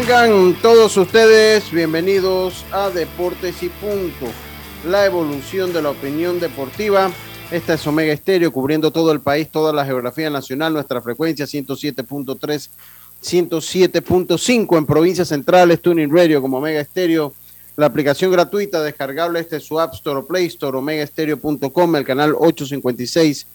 Tengan todos ustedes bienvenidos a Deportes y Punto, la evolución de la opinión deportiva. Esta es Omega Estéreo, cubriendo todo el país, toda la geografía nacional, nuestra frecuencia 107.3, 107.5 en provincias centrales, Tuning Radio como Omega Estéreo, la aplicación gratuita descargable este es su App Store o Play Store, omegaestereo.com, el canal 856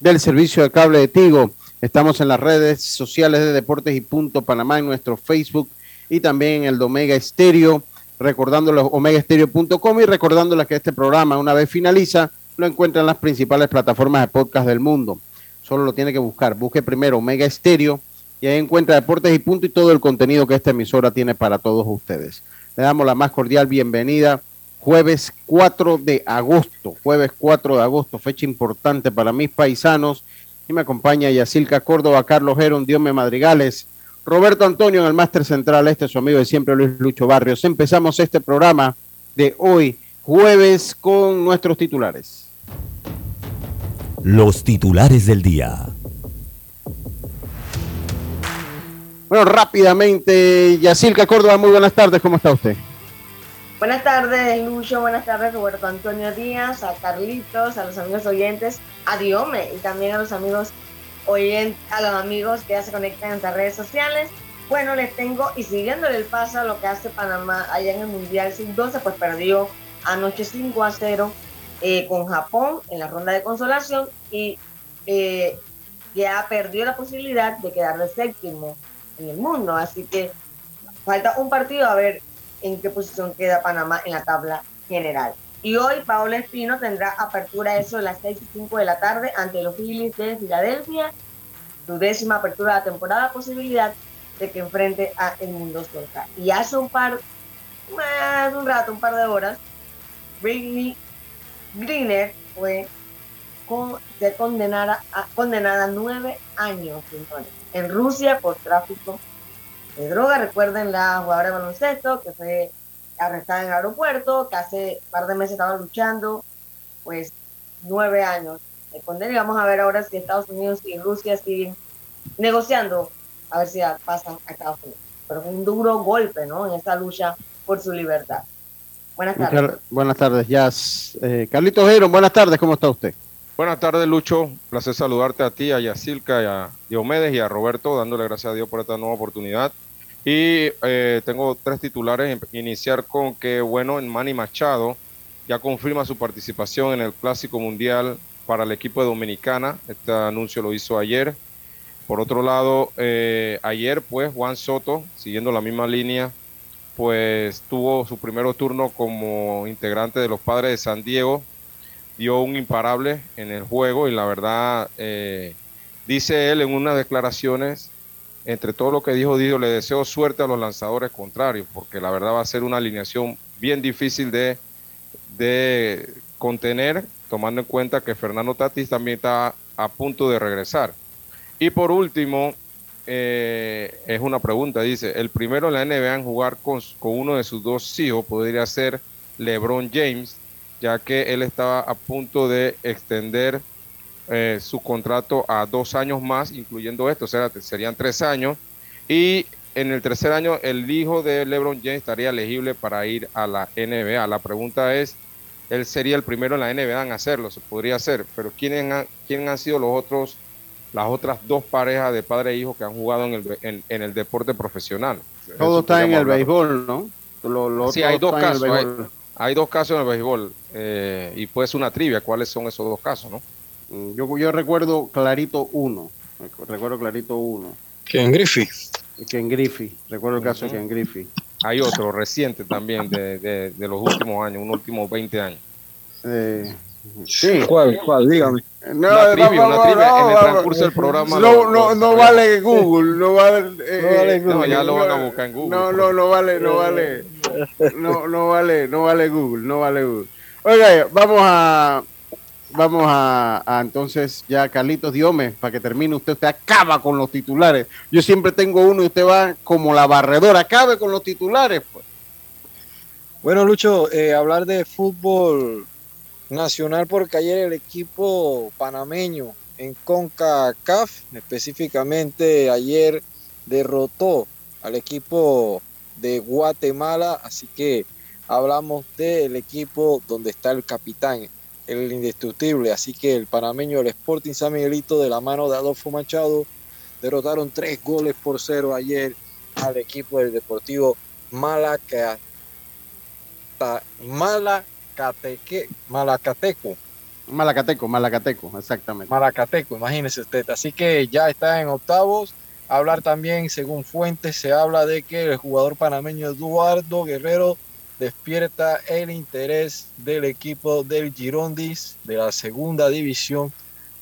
del servicio de cable de Tigo. Estamos en las redes sociales de Deportes y Punto Panamá, en nuestro Facebook y también en el de Omega Estéreo, recordándoles omegaestereo.com y recordándoles que este programa, una vez finaliza, lo encuentra en las principales plataformas de podcast del mundo. Solo lo tiene que buscar. Busque primero Omega Estéreo y ahí encuentra Deportes y Punto y todo el contenido que esta emisora tiene para todos ustedes. Le damos la más cordial bienvenida. Jueves 4 de agosto, jueves 4 de agosto, fecha importante para mis paisanos y me acompaña Yacilca Córdoba, Carlos Gerón, Diome Madrigales, Roberto Antonio en el Máster Central, este es su amigo de siempre Luis Lucho Barrios. Empezamos este programa de hoy, jueves, con nuestros titulares. los titulares del día. Bueno, rápidamente, Yacilca Córdoba, muy buenas tardes, ¿cómo está usted? Buenas tardes, Lucho. Buenas tardes, Roberto Antonio Díaz, a Carlitos, a los amigos oyentes, a Diome y también a los amigos oyentes, a los amigos que ya se conectan en las redes sociales. Bueno, les tengo y siguiéndole el paso a lo que hace Panamá allá en el Mundial Sub-12, pues perdió anoche 5 a 0 eh, con Japón en la ronda de consolación y eh, ya perdió la posibilidad de quedar de séptimo en el mundo. Así que falta un partido a ver en qué posición queda Panamá en la tabla general. Y hoy Paola Espino tendrá apertura eso de las 6 y 5 de la tarde ante los Phillies de Filadelfia, su décima apertura de la temporada, posibilidad de que enfrente a el Mundo Soca. Y hace un par, más un rato, un par de horas, Britney Greener fue con, ser condenada a, condenada a nueve años señores, en Rusia por tráfico de droga. Recuerden la jugadora de baloncesto que fue arrestada en el aeropuerto, que hace un par de meses estaba luchando, pues nueve años de condena. Y vamos a ver ahora si Estados Unidos y Rusia siguen negociando, a ver si pasan a Estados Unidos. Pero fue un duro golpe, ¿no? En esta lucha por su libertad. Buenas tardes. Muchas- buenas tardes, Jazz. Eh, Carlitos Gerón, buenas tardes, ¿cómo está usted? Buenas tardes, Lucho. Placer saludarte a ti, a Yacilca, y a Diomedes y a Roberto, dándole gracias a Dios por esta nueva oportunidad. Y eh, tengo tres titulares. Em- Iniciar con que, bueno, en Manny Machado ya confirma su participación en el Clásico Mundial para el equipo de Dominicana. Este anuncio lo hizo ayer. Por otro lado, eh, ayer, pues, Juan Soto, siguiendo la misma línea, pues tuvo su primer turno como integrante de los Padres de San Diego dio un imparable en el juego y la verdad, eh, dice él en unas declaraciones, entre todo lo que dijo Dido, le deseo suerte a los lanzadores contrarios, porque la verdad va a ser una alineación bien difícil de, de contener, tomando en cuenta que Fernando Tatis también está a punto de regresar. Y por último, eh, es una pregunta, dice, el primero en la NBA en jugar con, con uno de sus dos hijos podría ser LeBron James, ya que él estaba a punto de extender eh, su contrato a dos años más, incluyendo esto, o sea, serían tres años. Y en el tercer año, el hijo de LeBron James estaría elegible para ir a la NBA. La pregunta es, él sería el primero en la NBA en hacerlo, se podría hacer, pero ¿quiénes han, quiénes han sido los otros las otras dos parejas de padre e hijo que han jugado en el, en, el deporte profesional. Todo está en el béisbol, ¿no? sí, hay dos casos. Hay, dos casos en el béisbol. Eh, y pues una trivia. ¿Cuáles son esos dos casos, no? Mm, yo, yo recuerdo clarito uno. Recuerdo clarito uno. en Griffey. en Griffey. Recuerdo el caso de en Griffey. Hay otro reciente también de, de, los últimos años, unos últimos 20 años. Eh, sí. ¿Cuál? ¿Cuál? Dígame. No, una trivia, una trivia en el transcurso del programa. No, no, no vale Google, no vale. Eh, no vale Google. No, ya lo van a buscar en Google. No, no, no vale, no vale. No, no vale, no vale Google, no vale Google. Oiga, vamos a vamos a, entonces ya Carlitos Diome, para que termine usted, usted acaba con los titulares. Yo siempre tengo uno y usted va como la barredora, acabe con los titulares. Pues. Bueno, Lucho, eh, hablar de fútbol nacional porque ayer el equipo panameño en CONCACAF, específicamente ayer derrotó al equipo de Guatemala, así que hablamos del equipo donde está el capitán, el indestructible. Así que el panameño, el Sporting San Miguelito, de la mano de Adolfo Machado, derrotaron tres goles por cero ayer al equipo del Deportivo Malaca, Malacateque, Malacateco. Malacateco, Malacateco, exactamente. Malacateco, imagínese usted. Así que ya está en octavos. Hablar también, según fuentes, se habla de que el jugador panameño Eduardo Guerrero despierta el interés del equipo del Girondis de la segunda división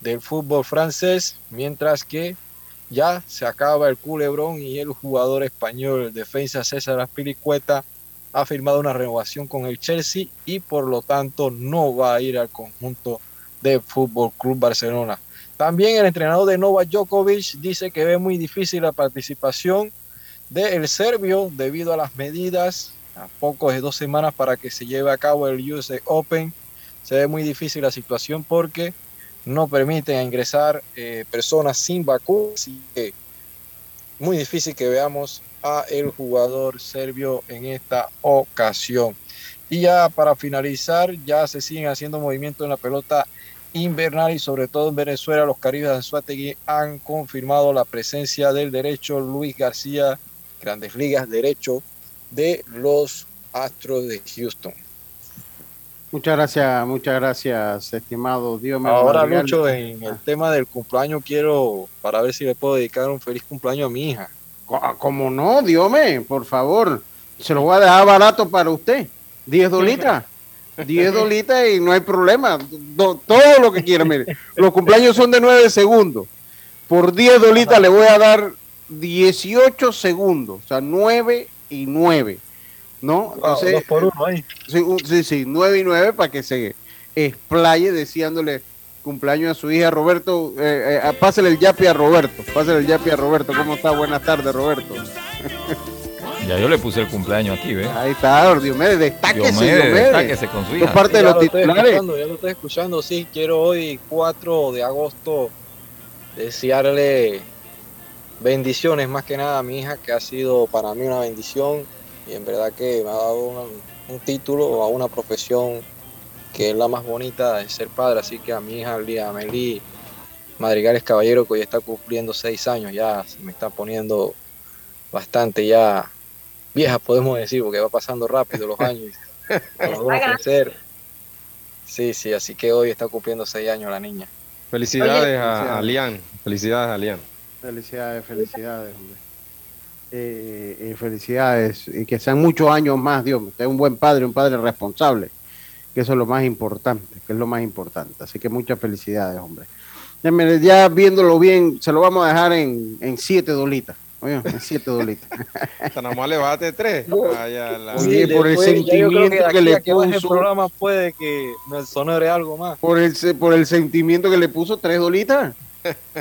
del fútbol francés, mientras que ya se acaba el culebrón y el jugador español, el defensa César Aspiricueta, ha firmado una renovación con el Chelsea y por lo tanto no va a ir al conjunto del Fútbol Club Barcelona. También el entrenador de Nova Djokovic dice que ve muy difícil la participación del serbio debido a las medidas a pocos de dos semanas para que se lleve a cabo el US Open. Se ve muy difícil la situación porque no permiten ingresar eh, personas sin vacuna, así que muy difícil que veamos a el jugador serbio en esta ocasión. Y ya para finalizar, ya se siguen haciendo movimientos en la pelota invernal y sobre todo en Venezuela, los Caribes de Anzuategui han confirmado la presencia del derecho Luis García, Grandes Ligas, derecho de los Astros de Houston. Muchas gracias, muchas gracias, estimado Dios. Ahora, mucho en el tema del cumpleaños, quiero, para ver si le puedo dedicar un feliz cumpleaños a mi hija. Como no, Dios por favor. Se lo voy a dejar barato para usted. 10 dolitas. 10 dolitas y no hay problema. todo lo que quiera, mire. Los cumpleaños son de 9 segundos. Por 10 dolitas le voy a dar 18 segundos. O sea, 9 y 9. ¿No? Entonces, dos por uno ahí. Sí, sí, 9 y 9 para que se explaye deseándole cumpleaños a su hija Roberto. Eh, eh, pásale el yapi a Roberto. Pásale el yapi a Roberto. ¿Cómo está? Buenas tardes, Roberto. Ya yo le puse el cumpleaños aquí, ¿ves? Ahí está, Diomedes, destáquese, Diomedes. Destáquese con su hija. parte de los titulares. Ya lo estoy escuchando, sí. Quiero hoy, 4 de agosto, desearle bendiciones más que nada a mi hija, que ha sido para mí una bendición y en verdad que me ha dado un título a una profesión que es la más bonita de ser padre. Así que a mi hija, Amelie Madrigales Caballero, que hoy está cumpliendo seis años, ya se me está poniendo bastante ya vieja, podemos decir, porque va pasando rápido los años. crecer. Sí, sí, así que hoy está cumpliendo seis años la niña. Felicidades a, a Lian. Felicidades a Lian. Felicidades, felicidades, hombre. Eh, eh, felicidades y que sean muchos años más, Dios. Usted es un buen padre, un padre responsable, que eso es lo más importante, que es lo más importante. Así que muchas felicidades, hombre. Ya, viéndolo bien, se lo vamos a dejar en, en siete dolitas. Oye, en siete dolitas. Nada más le bate tres. Oye, por el sentimiento que, le puso. El programa puede que me sonore algo más. Por el, por el sentimiento que le puso, tres dolitas.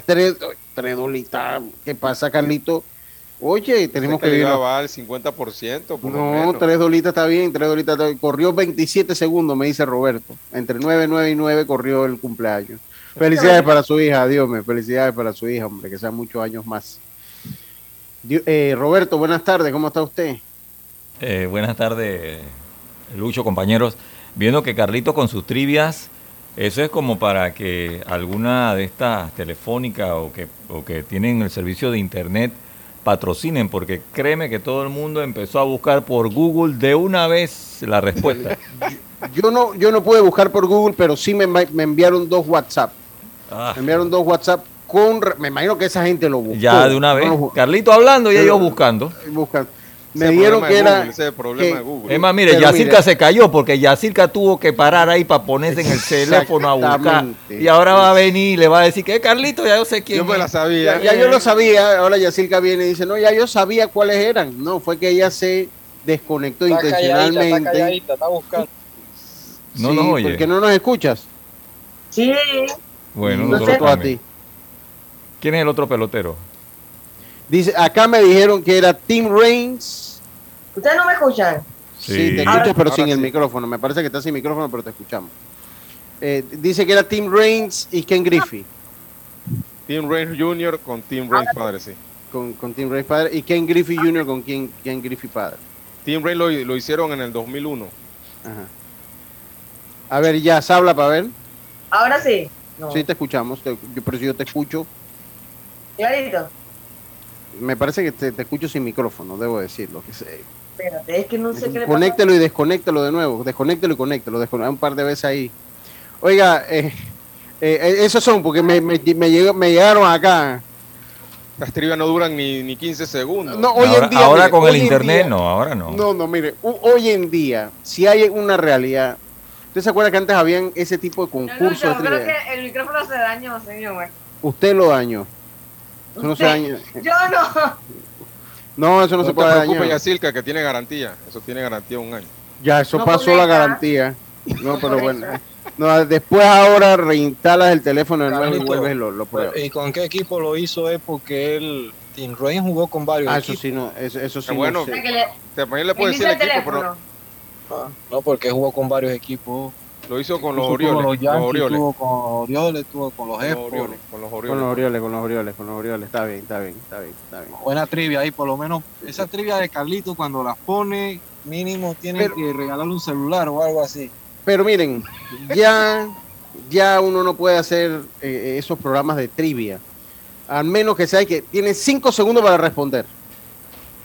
Tres, tres dolitas. ¿Qué pasa, Carlito? Oye, tenemos que ir al 50%. no, tres dolitas está bien, tres dolitas Corrió 27 segundos, me dice Roberto. Entre 9, 9 y 9 corrió el cumpleaños. Felicidades para su hija, Dios me, felicidades para su hija, hombre, que sean muchos años más. Eh, Roberto, buenas tardes, ¿cómo está usted? Eh, buenas tardes, Lucho, compañeros. Viendo que Carlito con sus trivias Eso es como para que alguna de estas telefónicas o que, o que tienen el servicio de internet patrocinen, porque créeme que todo el mundo empezó a buscar por Google de una vez la respuesta. Yo no, yo no pude buscar por Google, pero sí me, me enviaron dos WhatsApp. Ah. Me enviaron dos WhatsApp con, me imagino que esa gente lo buscó. ya de una vez. No Carlito hablando y ellos buscando. buscan. Ese Me es el dieron que era. Google, ese es el problema que- de Google. Es más, mire, Yacirca se cayó porque Yacirca tuvo que parar ahí para ponerse en el teléfono a buscar. Y ahora va a venir y le va a decir que Carlito, ya yo sé quién Yo me la es". sabía. Ya, ya yo lo sabía, ahora Yacirca viene y dice, no, ya yo sabía cuáles eran. No, fue que ella se desconectó Está calladita, está intencionalmente. calladita, está buscando. No Sí, nos oye. Porque no nos escuchas. Sí, Bueno, Nosotros nosotros a ti. ¿Quién es el otro pelotero? Dice, acá me dijeron que era Tim Reigns. ustedes no me escuchan. Sí, te Ahora- escucho, pero ahora sin el micrófono. Me parece que está sin micrófono, pero te escuchamos. Eh, dice que era Tim Reigns y Ken Griffey. Tim Reigns Jr. con Tim Reigns padre, sí. Con, con Tim Reigns padre. Y Ken Griffey Jr. con Ken, Ken Griffey padre. Tim Reigns lo, lo hicieron en el 2001. Ajá. A ver, ya, habla para ver. Ahora sí. No. Sí, te escuchamos. te- yo- pero si yo te escucho, Clarito. Me parece que te, te escucho sin micrófono, debo decirlo. Que se- Espérate, es que no sé qué. Conéctelo y desconéctelo de nuevo. Desconéctelo y conéctelo. descone- un par de veces ahí. Oiga, eh, eh, eh, esos son porque me, me, me llegó- me llegaron acá. Las trivias no duran ni, ni 15 segundos. No, hoy ahora en día, ahora mire, con el internet día- no, ahora no. No, no, mire, hoy en día, si hay una realidad, ¿usted se acuerda que antes habían ese tipo de No, no, concursos de yo creo que el micrófono se dañó, señor. Usted lo dañó. Eso no se daña. Yo no. No, eso no, No, se te puede preocupes, dañar. Yacirca, que tiene garantía. Eso tiene garantía un año. Ya, eso No pasó la garantía. No, pero bueno. eso. No, después ahora reinstalas el teléfono de nuevo y vuelves lo, lo pruebas. ¿Y con qué equipo lo hizo? Es porque él, Tim Reigns jugó con varios Ah, eso equipos. sí, no, eso, eso sí. Bueno. no sé. Le, También le inicia decir el el equipo, teléfono. pero Ah, No, porque jugó con varios equipos. Lo hizo con los Orioles. con los Orioles. estuvo con los Orioles, estuvo con los Con los. Orioles. Con los Orioles. los Orioles, con los Orioles, con los Orioles. Está bien, está bien, está bien, está bien. Buena trivia ahí, por lo menos esa trivia de Carlito cuando las pone, mínimo tienen Pero- que regalarle un celular o algo así. Pero miren, ya, ya uno no puede hacer eh, esos programas de trivia. Al menos que sea que tiene cinco segundos para responder.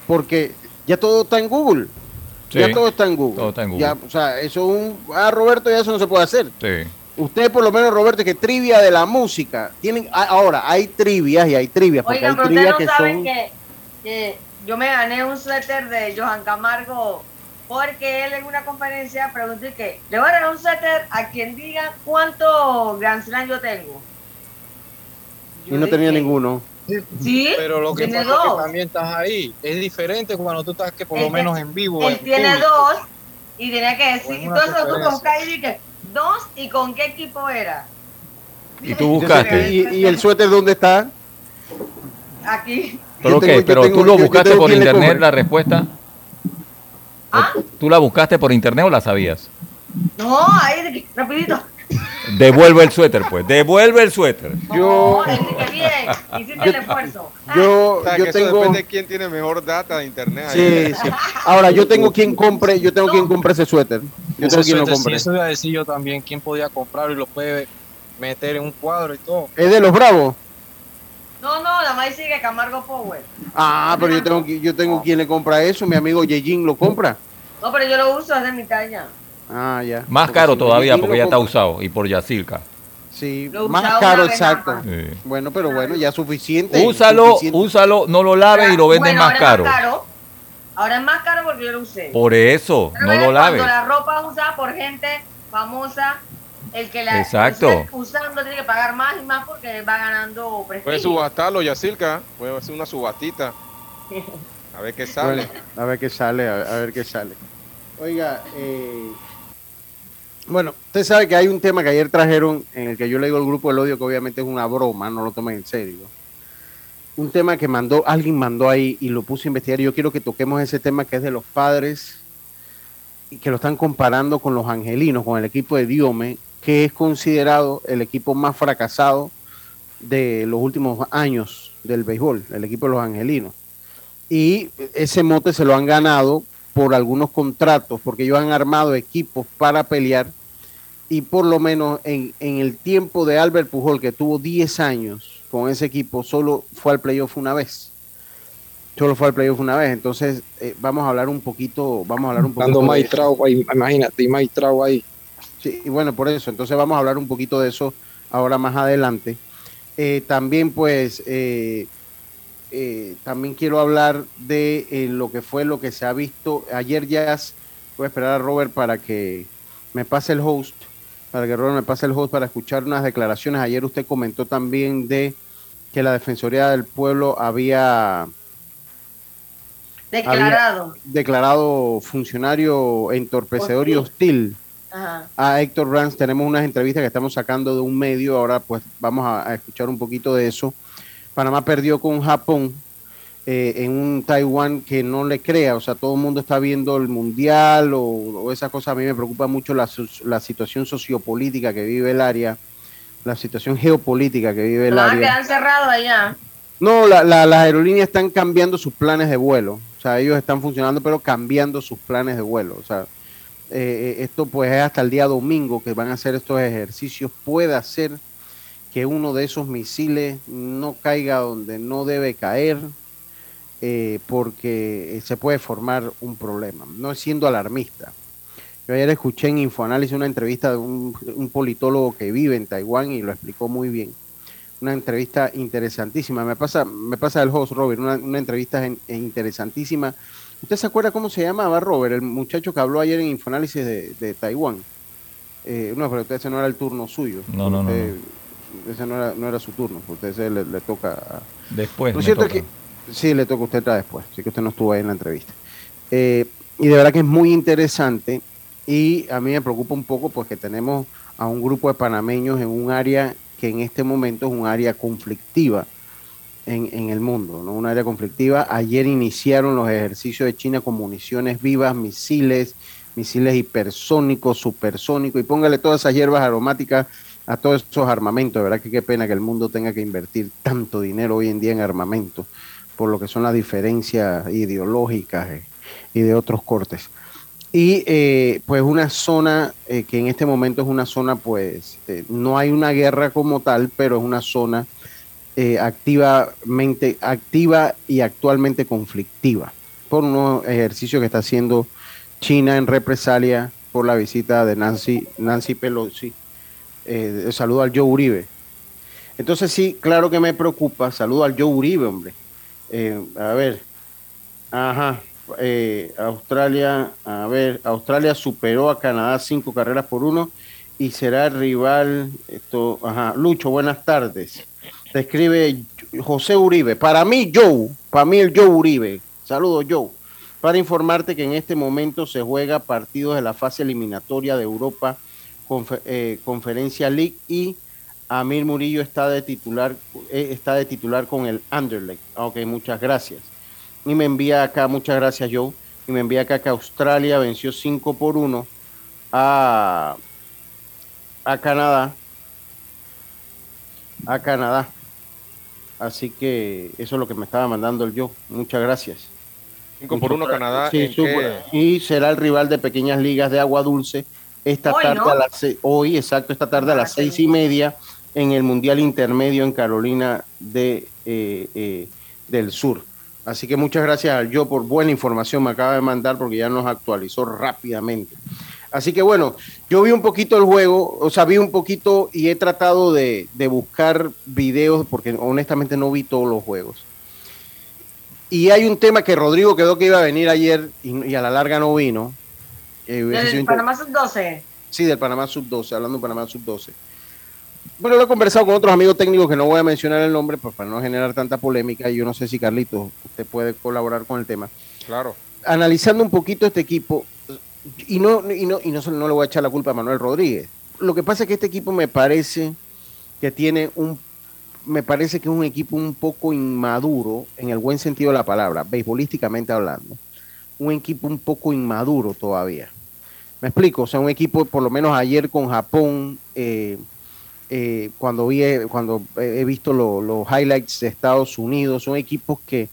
Porque ya todo está en Google. Sí, ya todo está en Google. todo está en Google. Ya, o sea, eso es un. Ah, Roberto, ya eso no se puede hacer. sí. Usted, por lo menos, Roberto, que trivia de la música. Tienen, ah, ahora, hay trivias y hay trivias. Porque Oigan, hay pero trivias ustedes que no saben son. que, que yo me gané un suéter de Johan Camargo porque él en una conferencia preguntó y que le voy a regalar un suéter a quien diga cuánto Grand Slam yo tengo. Y Yo no tenía ninguno. Sí, Pero lo que tiene pasa es que también estás ahí. Es diferente cuando tú estás que por lo menos en vivo. Él en tiene público. dos y tenía que decir, y todo eso tú dije, dos y con qué equipo era. ¿Y tú buscaste? ¿Y, y el suéter dónde está? Aquí. ¿Pero qué? ¿Pero tengo- tú lo yo- buscaste por internet la respuesta? ¿Ah? ¿Tú la buscaste por internet o la sabías? No, ahí, rapidito. Devuelve el suéter, pues. Devuelve el suéter. Yo- hiciste el esfuerzo. Yo, O sea, yo que eso tengo. depende de quién tiene mejor data de internet. ahí. Sí. Ahora, yo tengo quien compre, yo tengo quien compre ese suéter. Yo Ese tengo quien lo sí, compre. eso iba a decir yo también. ¿Quién podía comprarlo y lo puede meter en un cuadro y todo? Es de los bravos. No, no, nada más sigue Camargo Power. Ah, pero yo tengo, yo tengo quien le compra eso. Mi amigo Yejin lo compra. No, pero yo lo uso, es de mi talla. Ah, ya. Más Porque caro si todavía porque ya está usado y por Yacirca. Sí, Lo más caro, exacto. Sí. Bueno, pero bueno, ya suficiente. Úsalo, suficiente. úsalo, no lo laves y lo vendes Bueno, más caro. Más caro. Ahora es más caro porque yo lo usé. Por eso, Pero no lo laves. Cuando la ropa usada por gente famosa, el que la Exacto. esté usando tiene que pagar más y más porque va ganando prestigio. subastarlo, Yacirca. Puede hacer una subastita. A ver qué sale. Bueno, a ver qué sale, a ver, a ver qué sale. Oiga, eh, bueno, usted sabe que hay un tema que ayer trajeron en el que yo le digo al grupo del odio que obviamente es una broma, no lo tomen en serio. Un tema que mandó, alguien mandó ahí y lo puse a investigar. Yo quiero que toquemos ese tema que es de los padres y que lo están comparando con los angelinos, con el equipo de Diome, que es considerado el equipo más fracasado de los últimos años del béisbol, el equipo de los angelinos y ese mote se lo han ganado por algunos contratos, porque ellos han armado equipos para pelear y por lo menos en, el tiempo de Albert Pujol, que tuvo 10 años con ese equipo, solo fue al playoff una vez. Solo fue al playoff una vez. Entonces, eh, vamos a hablar un poquito, vamos a hablar un poquito. Cuando Mike ahí, imagínate, Mike ahí. Sí, y bueno, por eso. Entonces, vamos a hablar un poquito de eso ahora más adelante. Eh, también, pues, eh, también quiero hablar de lo que fue lo que se ha visto. Ayer ya voy a esperar a Robert para que me pase el host para que Ronald me pase el host para escuchar unas declaraciones. Ayer usted comentó también de que la Defensoría del Pueblo había declarado, declarado funcionario entorpecedor y hostil a Héctor Ranz. Tenemos unas entrevistas que estamos sacando de un medio. Ahora pues vamos a escuchar un poquito de eso. Panamá perdió con Japón eh, en un Taiwán que no le crea, o sea, todo el mundo está viendo el mundial o, o esas cosas. A mí me preocupa mucho la, la, situación sociopolítica que vive el área, la situación geopolítica que vive el área. quedar cerrado allá. No, la, las aerolíneas están cambiando sus planes de vuelo, o sea, ellos están funcionando, pero cambiando sus planes de vuelo, o sea. Eh, eh, esto pues es hasta el día domingo que van a hacer estos ejercicios. Puede ser que uno de esos misiles no caiga donde no debe caer, eh, porque se puede formar un problema, no siendo alarmista. Yo ayer escuché en Infoanálisis una entrevista de un, politólogo que vive en Taiwán y lo explicó muy bien. Una entrevista interesantísima. Me pasa, me pasa el host Robert, una, entrevista interesantísima. ¿Usted se acuerda cómo se llamaba Robert, el muchacho que habló ayer en Infoanálisis de, Taiwán? Eh, no, pero ese no era el turno suyo. No, no, no, Ese no era, no era su turno. Usted se le, toca. Después. Lo cierto es que Sí, le toca a usted después, sí que usted no estuvo ahí en la entrevista. Eh, y de verdad que es muy interesante y a mí me preocupa un poco pues que tenemos a un grupo de panameños en un área que en este momento es un área conflictiva en, el mundo, ¿no? Un área conflictiva. Ayer iniciaron los ejercicios de China con municiones vivas, misiles, misiles hipersónicos, supersónicos, y póngale todas esas hierbas aromáticas a todos esos armamentos. De verdad que qué pena que el mundo tenga que invertir tanto dinero hoy en día en armamento por lo que son las diferencias ideológicas eh, y de otros cortes. Y eh, pues una zona eh, que en este momento es una zona, pues no hay una guerra como tal, pero es una zona activamente activa y actualmente conflictiva por unos ejercicios que está haciendo China en represalia por la visita de Nancy, Nancy Pelosi. Saludo al Joe Uribe. Entonces sí, claro que me preocupa. Saludo al Joe Uribe, hombre eh, a ver, ajá, eh, Australia, a ver, Australia superó a Canadá cinco carreras por uno y será el rival, esto, ajá, Lucho, buenas tardes. Te escribe José Uribe, para mí Joe, para mí el Joe Uribe, saludos Joe, para informarte que en este momento se juega partidos de la fase eliminatoria de Europa eh, Conferencia League y Amir Murillo está de titular, eh, está de titular con el Anderlecht. Ok, muchas gracias. Y me envía acá, muchas gracias Joe, y me envía acá que Australia venció 5 por 1 a, a Canadá. A Canadá. Así que eso es lo que me estaba mandando el yo. Muchas gracias. 5 por 1 Canadá. Sí, y será el rival de pequeñas ligas de agua dulce esta tarde a las hoy, exacto, esta tarde a ah, las seis y media en el Mundial Intermedio en Carolina de, eh, eh, del Sur. Así que muchas gracias al yo por buena información, me acaba de mandar porque ya nos actualizó rápidamente. Así que bueno, yo vi un poquito el juego, o sea, vi un poquito y he tratado de, buscar videos porque honestamente no vi todos los juegos. Y hay un tema que Rodrigo quedó que iba a venir ayer y, a la larga no vino. Eh, ¿Del Panamá Sub-12? Sí, del Panamá Sub-12, hablando de Panamá Sub-12. Bueno, lo he conversado con otros amigos técnicos que no voy a mencionar el nombre pues, para no generar tanta polémica. Y yo no sé si Carlitos, usted puede colaborar con el tema. Claro. Analizando un poquito este equipo, y no, y no, y no, no le voy a echar la culpa a Manuel Rodríguez. Lo que pasa es que este equipo me parece que tiene un me parece que es un equipo un poco inmaduro, en el buen sentido de la palabra, beisbolísticamente hablando. Un equipo un poco inmaduro todavía. Me explico, o sea, un equipo, por lo menos ayer con Japón, eh, eh, cuando, vi, cuando he visto los highlights de Estados Unidos, son equipos que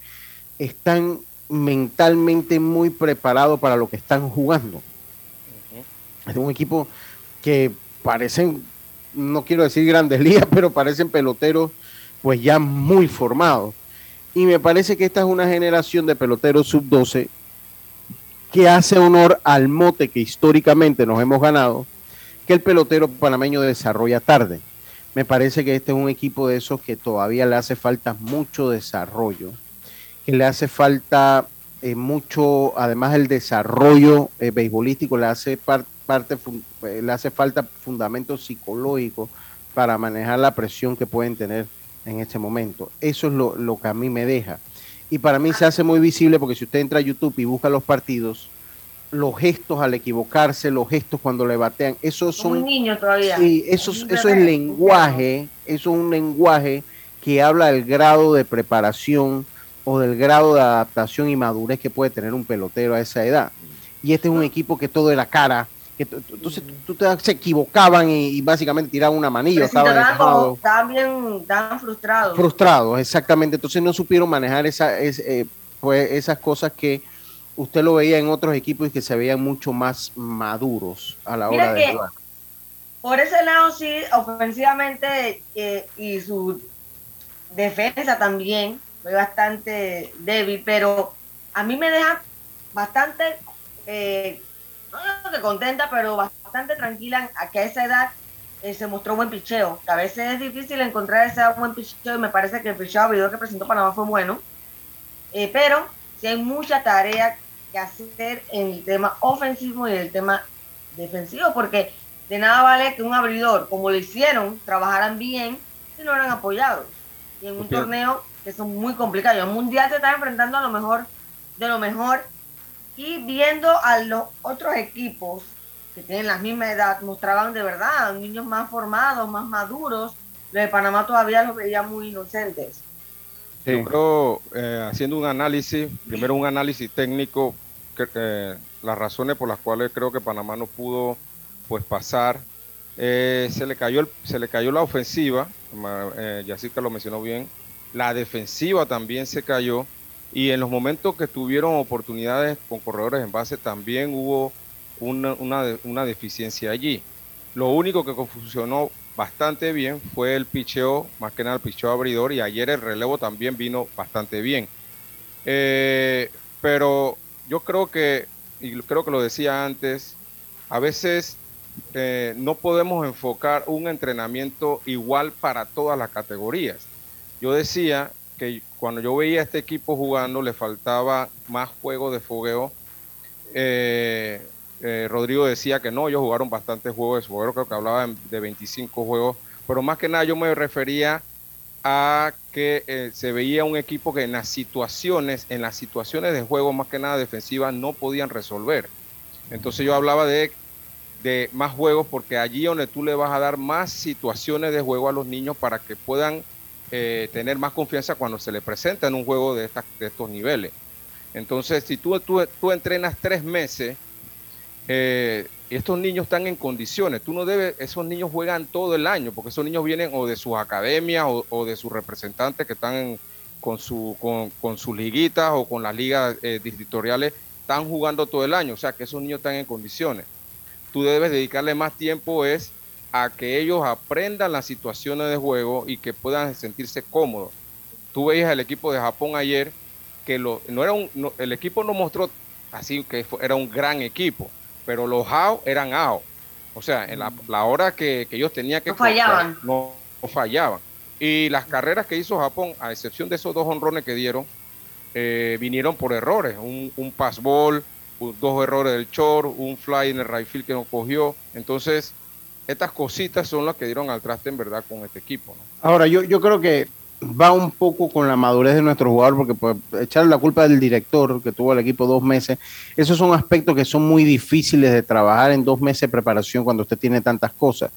están mentalmente muy preparados para lo que están jugando. Es un equipo que parecen, no quiero decir grandes ligas, pero parecen peloteros pues ya muy formados. Y me parece que esta es una generación de peloteros sub-12 que hace honor al mote que históricamente nos hemos ganado, que el pelotero panameño desarrolla tarde. Me parece que este es un equipo de esos que todavía le hace falta mucho desarrollo, que le hace falta eh, mucho, además el desarrollo eh, beisbolístico, le hace parte, eh, le hace falta fundamento psicológico para manejar la presión que pueden tener en este momento. Eso es lo, lo que a mí me deja. Y para mí se hace muy visible porque si usted entra a YouTube y busca los partidos, los gestos al equivocarse, los gestos cuando le batean, esos son... Un niño todavía. Sí, eso, eso es lenguaje, eso es un lenguaje que habla del grado de preparación o del grado de adaptación y madurez que puede tener un pelotero a esa edad. Y este es un equipo que todo era cara, que entonces tú te, se equivocaban y, básicamente tiraban una manilla. Estaban, estaban bien, estaban frustrados. Frustrados, exactamente. Entonces no supieron manejar esa, eh, pues esas cosas que usted lo veía en otros equipos y que se veían mucho más maduros a la hora de jugar. Por ese lado sí, ofensivamente eh, y su defensa también fue bastante débil, pero a mí me deja bastante, eh, no que contenta, pero bastante tranquila a que a esa edad eh, se mostró buen picheo. Que a veces es difícil encontrar ese buen picheo y me parece que el picheo abridor que presentó Panamá fue bueno. pero sí hay mucha tarea que hacer en el tema ofensivo y en el tema defensivo, porque de nada vale que un abridor, como lo hicieron, trabajaran bien si no eran apoyados. Y en un torneo que son muy complicados, el mundial se está enfrentando a lo mejor de lo mejor y viendo a los otros equipos que tienen la misma edad, mostraban de verdad niños más formados, más maduros. Los de Panamá todavía los veía muy inocentes. Yo creo, eh, haciendo un análisis, primero un análisis técnico, que, las razones por las cuales creo que Panamá no pudo pues pasar. Eh, se, le cayó se le cayó la ofensiva, eh, Yacirca lo mencionó bien, la defensiva también se cayó y en los momentos que tuvieron oportunidades con corredores en base también hubo una, una, deficiencia allí. Lo único que funcionó bastante bien fue el picheo, más que nada el picheo abridor y ayer el relevo también vino bastante bien. Eh, pero yo creo que, y creo que lo decía antes, a veces eh, no podemos enfocar un entrenamiento igual para todas las categorías. Yo decía que cuando yo veía a este equipo jugando le faltaba más juego de fogueo. Eh, eh, Rodrigo decía que no, ellos jugaron bastantes juegos de fogueo, creo que hablaban de 25 juegos, pero más que nada yo me refería a que eh, se veía un equipo que en las situaciones, en las situaciones de juego más que nada defensivas no podían resolver. Entonces yo hablaba de, de más juegos porque allí donde tú le vas a dar más situaciones de juego a los niños para que puedan eh, tener más confianza cuando se les presenta en un juego de, de estos niveles. Entonces si tú, tú, tú entrenas tres meses, eh, estos niños están en condiciones. Tú no debes, esos niños juegan todo el año, porque esos niños vienen o de sus academias o, de sus representantes que están con, su, con, sus liguitas o con las ligas eh, distritoriales, están jugando todo el año. O sea que esos niños están en condiciones. Tú debes dedicarle más tiempo es a que ellos aprendan las situaciones de juego y que puedan sentirse cómodos. Tú veías el equipo de Japón ayer que lo, no era un, el equipo no mostró así que era un gran equipo pero los AO eran AO. O sea, en la, hora que, ellos tenían que... No fallaban. No, fallaban. Y las carreras que hizo Japón, a excepción de esos dos honrones que dieron, eh, vinieron por errores. Un, un pass ball, dos errores del short, un fly en el right field que no cogió. Entonces, estas cositas son las que dieron al traste en verdad con este equipo. Ahora, yo, yo creo que va un poco con la madurez de nuestro jugador, porque pues, echarle la culpa del director que tuvo el equipo dos meses, esos son aspectos que son muy difíciles de trabajar en dos meses de preparación cuando usted tiene tantas cosas.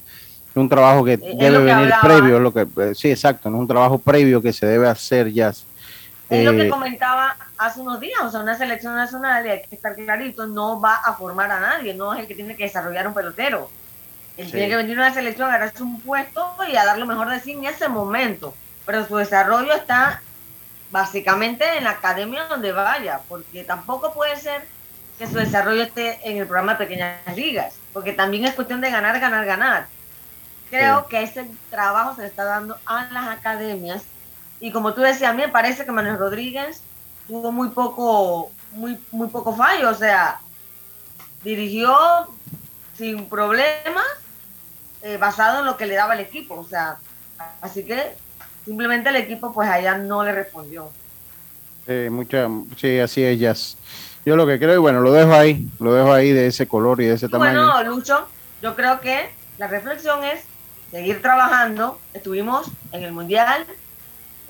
Es un trabajo que debe venir previo, lo que, eh, sí, exacto, no es un trabajo previo que se debe hacer ya. Es lo que eh, comentaba hace unos días, o sea, una selección nacional, y hay que estar clarito, no va a formar a nadie, no es el que tiene que desarrollar un pelotero. Él tiene que venir a una selección, a agarrarse un puesto y a dar lo mejor de sí en ese momento pero su desarrollo está básicamente en la academia donde vaya, porque tampoco puede ser que su desarrollo esté en el programa de pequeñas ligas, porque también es cuestión de ganar, ganar, ganar. creo que ese trabajo se le está dando a las academias. Y como tú decías, a mí me parece que Manuel Rodríguez tuvo muy poco, muy, muy poco fallo, o sea, dirigió sin problemas, eh, basado en lo que le daba el equipo, o sea, así que simplemente el equipo pues allá no le respondió. Mucha, sí, así es, Jazz. Yo lo que creo, y bueno, lo dejo ahí, lo dejo ahí de ese color y de ese tamaño. Bueno, Lucho, yo creo que la reflexión es seguir trabajando. Estuvimos en el Mundial,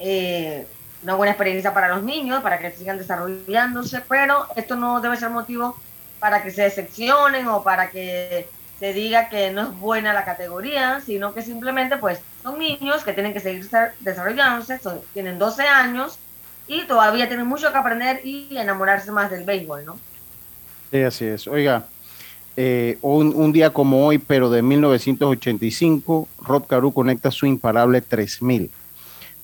eh, una buena experiencia para los niños, para que sigan desarrollándose, pero esto no debe ser motivo para que se decepcionen o para que se diga que no es buena la categoría, sino que simplemente pues son niños que tienen que seguir desarrollándose, tienen 12 años y todavía tienen mucho que aprender y enamorarse más del béisbol, ¿no? Sí, así es. Oiga, eh, un, día como hoy, pero de 1985, Rob Caru conecta su imparable 3000.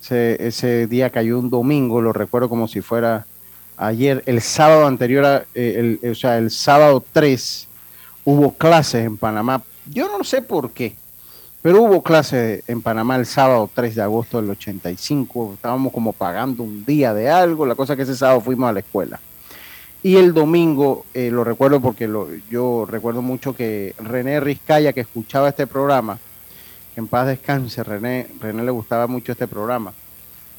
Ese, ese día cayó un domingo, lo recuerdo como si fuera ayer, el sábado anterior, eh, el, o sea, el sábado 3, hubo clases en Panamá. Yo no sé por qué, pero hubo clases en Panamá el sábado 3 de agosto del 85. Estábamos como pagando un día de algo. La cosa que ese sábado fuimos a la escuela. Y el domingo, eh, lo recuerdo porque lo, yo recuerdo mucho que René Rizcaya, que escuchaba este programa, que en paz descanse, René, René le gustaba mucho este programa.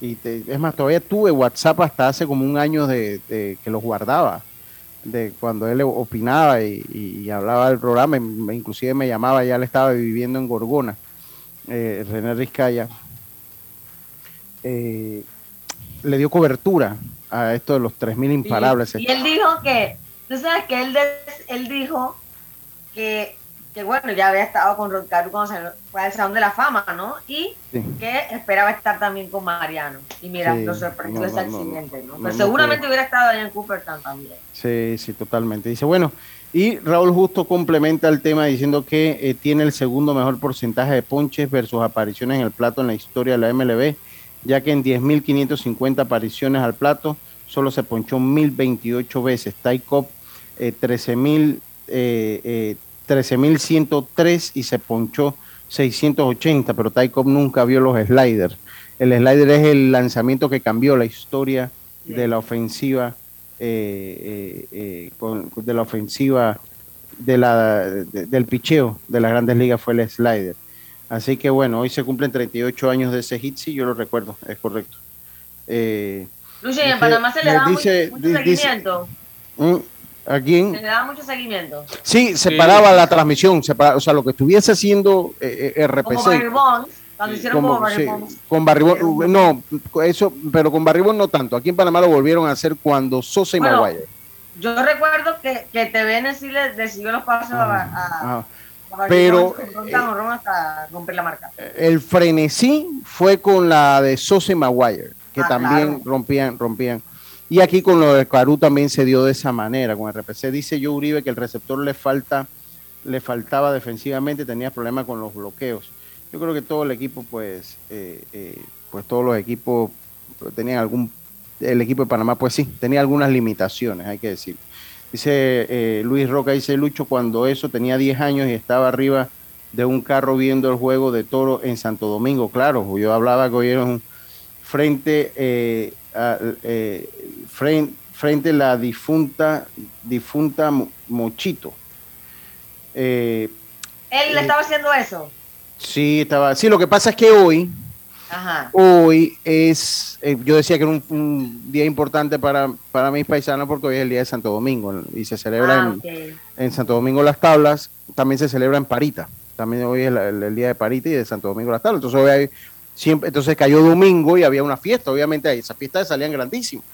Y es más, todavía tuve WhatsApp hasta hace como un año de, que los guardaba, de cuando él opinaba y, hablaba del programa, inclusive me llamaba, ya le estaba viviendo en Gorgona, eh, René Rizcaya. Eh, le dio cobertura a esto de los 3.000 imparables. Y, él dijo que, tú sabes que él, él dijo que que bueno, ya había estado con Rod Caru cuando fue al Salón de la Fama, ¿no? Y que esperaba estar también con Mariano. Y mira, lo sorprendió ese accidente, ¿no? Pero seguramente hubiera estado allá en Cooperstown también. Sí, sí, totalmente. Dice, bueno, y Raúl Justo complementa el tema diciendo que eh, tiene el segundo mejor porcentaje de ponches versus apariciones en el plato en la historia de la MLB, ya que en 10.550 apariciones al plato solo se ponchó 1.028 veces. Ty Cobb, eh, 13.000 eh, eh 13.103 y se ponchó 680, pero Taikov nunca vio los sliders. El slider es el lanzamiento que cambió la historia de la ofensiva, eh, eh, eh, de la ofensiva de la, del picheo de las grandes ligas fue el slider. Así que bueno, hoy se cumplen 38 años de ese hit, sí, yo lo recuerdo, es correcto. Eh, en Panamá se le da mucho, seguimiento. ¿A quién? Se le daba mucho seguimiento. Sí, se paraba la transmisión, o sea, lo que estuviese haciendo eh, eh RPC. Como Barribón, cuando hicieron con, Barribón. con Barribón, no, eso, pero con Barribón no tanto. Aquí en Panamá lo volvieron a hacer cuando Sosa y Maguire. Yo recuerdo que, que TVN sí le decidió los pasos a, a, ah, pero eh, hasta romper la marca. El frenesí fue con la de Sosa y Maguire, que ah, también rompían, rompían. Y aquí con lo de Caru también se dio de esa manera. Con RPC dice yo Uribe que el receptor le falta, le faltaba defensivamente, tenía problemas con los bloqueos. Yo creo que todo el equipo, pues, eh, eh, pues todos los equipos tenían algún, el equipo de Panamá, pues sí, tenía algunas limitaciones, hay que decir. Dice eh, Luis Roca, dice Lucho, cuando eso tenía 10 años y estaba arriba de un carro viendo el juego de toro en Santo Domingo. Claro, yo hablaba que hoy era un frente eh, frente, frente, a la difunta, difunta Mochito. Eh, ¿Él le eh, estaba haciendo eso? Sí, estaba. Sí, lo que pasa es que hoy, hoy es, yo decía que era un, día importante para, para mis paisanos porque hoy es el día de Santo Domingo y se celebra ah, en, Santo Domingo las tablas, también se celebra en Parita. También hoy es el, día de Parita y de Santo Domingo las tablas. Entonces hoy hay Siempre, entonces cayó domingo y había una fiesta, obviamente esas fiestas salían grandísimas.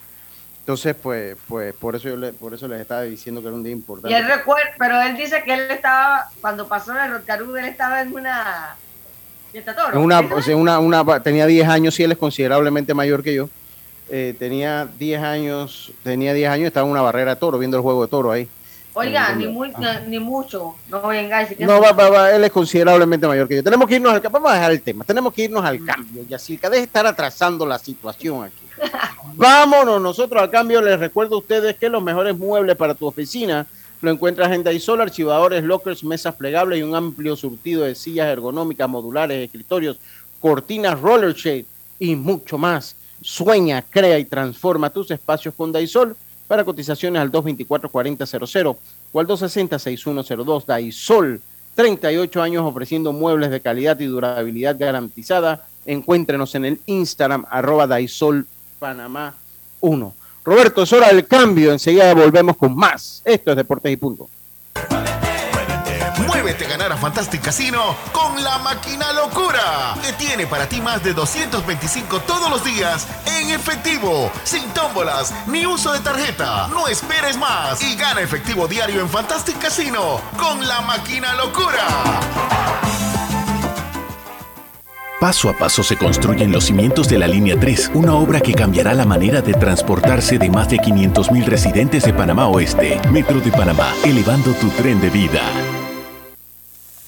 Entonces, pues, pues por eso yo le, por eso les estaba diciendo que era un día importante. Y él recuerda, pero él dice que él estaba, cuando pasó el Rotcarú, él estaba en una una, una, una, tenía 10 años, y él es considerablemente mayor que yo. Eh, tenía 10 años, tenía 10 años, estaba en una barrera de toro, viendo el juego de toro ahí. Oiga, ni, muy, ni mucho, no vengáis. No, va, va, él es considerablemente mayor que yo. Tenemos que irnos al cambio, vamos a dejar el tema, tenemos que irnos al mm. cambio, Yacirca, deje de estar atrasando la situación aquí. Vámonos nosotros al cambio, les recuerdo a ustedes que los mejores muebles para tu oficina Lo encuentras en Daisol, archivadores, lockers, mesas plegables y un amplio surtido de sillas ergonómicas, modulares, escritorios, cortinas, roller shade y mucho más. Sueña, crea y transforma tus espacios con Daisol para cotizaciones al 224-4000 o al 260-6102. Daisol, 38 años ofreciendo muebles de calidad y durabilidad garantizada. Encuéntrenos en el Instagram arroba Daisol Panamá 1. Roberto, es hora del cambio. Enseguida volvemos con más. Esto es Deportes y Punto. Muévete a ganar a Fantastic Casino con la máquina locura, que tiene para ti más de 225 todos los días en efectivo, sin tómbolas ni uso de tarjeta. No esperes más y gana efectivo diario en Fantastic Casino con la máquina locura. Paso a paso se construyen los cimientos de la Línea 3, una obra que cambiará la manera de transportarse de más de 500.000 residentes de Panamá Oeste. Metro de Panamá, elevando tu tren de vida.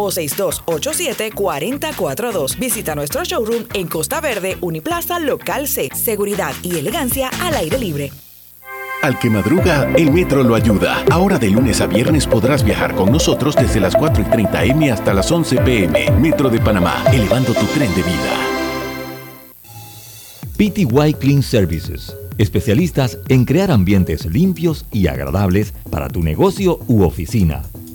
o 6287-4042. Visita nuestro showroom en Costa Verde, Uniplaza, Local C. Seguridad y elegancia al aire libre. Al que madruga, el metro lo ayuda. Ahora de lunes a viernes podrás viajar con nosotros desde las 4 y 30 M hasta las 11 PM. Metro de Panamá, elevando tu tren de vida. PTY Clean Services. Especialistas en crear ambientes limpios y agradables para tu negocio u oficina.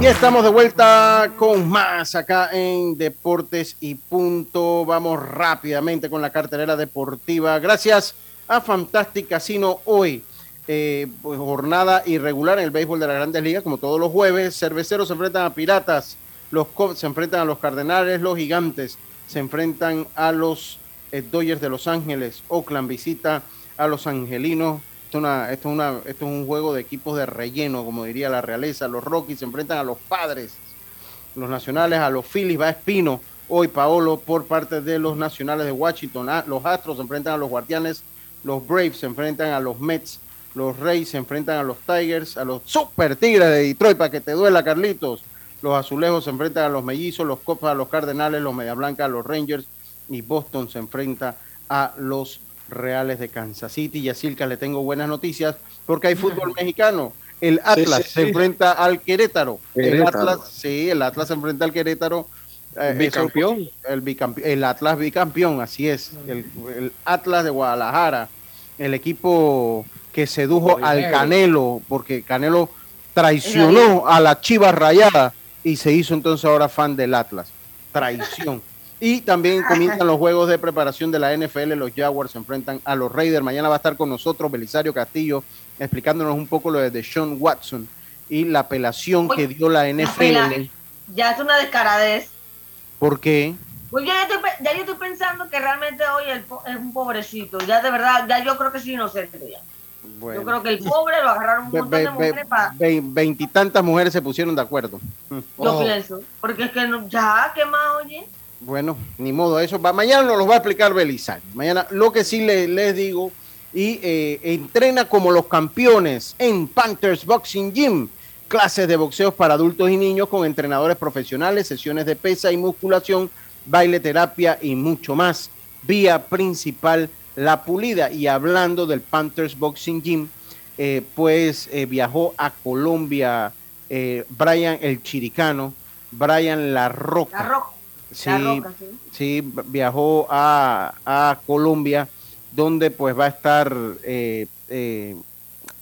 Y estamos de vuelta con más acá en Deportes y Punto. Vamos rápidamente con la cartelera deportiva. Gracias a Fantastic Casino hoy. Eh, pues jornada irregular en el béisbol de la Grandes Ligas, como todos los jueves. Cerveceros se enfrentan a Piratas, los Cubs se enfrentan a los Cardenales, los Gigantes se enfrentan a los eh, Dodgers de Los Ángeles, Oakland visita a los Angelinos. Esto, es un juego de equipos de relleno, como diría la realeza. Los Rockies se enfrentan a los Padres, los Nacionales a los Phillies, va Espino. Hoy Paolo por parte de los Nacionales de Washington. Ah, Los Astros se enfrentan a los Guardianes, los Braves se enfrentan a los Mets, los Rays se enfrentan a los Tigers, a los Super Tigres de Detroit, para que te duela, Carlitos. Los Azulejos se enfrentan a los Mellizos, los Copas a los Cardenales, los Media Blanca a los Rangers y Boston se enfrenta a los Reales de Kansas City. Y a Silca le tengo buenas noticias porque hay fútbol mexicano. El Atlas sí, se sí. enfrenta al Querétaro. El. Atlas, sí, el Atlas se enfrenta al Querétaro. Eh, Bicampeón. eso- el, bicampe- el Atlas bicampeón, así es. El, el Atlas de Guadalajara, el equipo que sedujo al. Canelo, porque Canelo traicionó a la Chivas Rayada y se hizo entonces ahora fan del Atlas. Traición. Y también comienzan los juegos de preparación de la NFL. Los Jaguars se enfrentan a los Raiders. Mañana va a estar con nosotros Belisario Castillo explicándonos un poco lo de Deshaun Watson y la apelación que dio la NFL. Ya es una descaradez. ¿Por qué? Pues ya, yo estoy, pe- ya yo estoy pensando que realmente hoy el es un pobrecito. Ya de verdad, ya yo creo que es inocente ya. Bueno. Yo creo que el pobre lo agarraron un montón de mujeres para... ve- veintitantas mujeres se pusieron de acuerdo. Yo pienso. Porque es que no, ya, ¿qué más, oye? Bueno, ni modo, eso. Mañana nos lo va a explicar Belisario. Mañana lo que sí le- les digo, y eh, entrena como los campeones en Panthers Boxing Gym. Clases de boxeos para adultos y niños con entrenadores profesionales, sesiones de pesa y musculación, baile, terapia y mucho más. Vía principal La Pulida. Y hablando del Panthers Boxing Gym, eh, pues eh, viajó a Colombia Brian el Chiricano, Brian La Roca. La roca. Sí, roca, sí. sí, viajó a, a Colombia, donde pues va a estar eh, eh,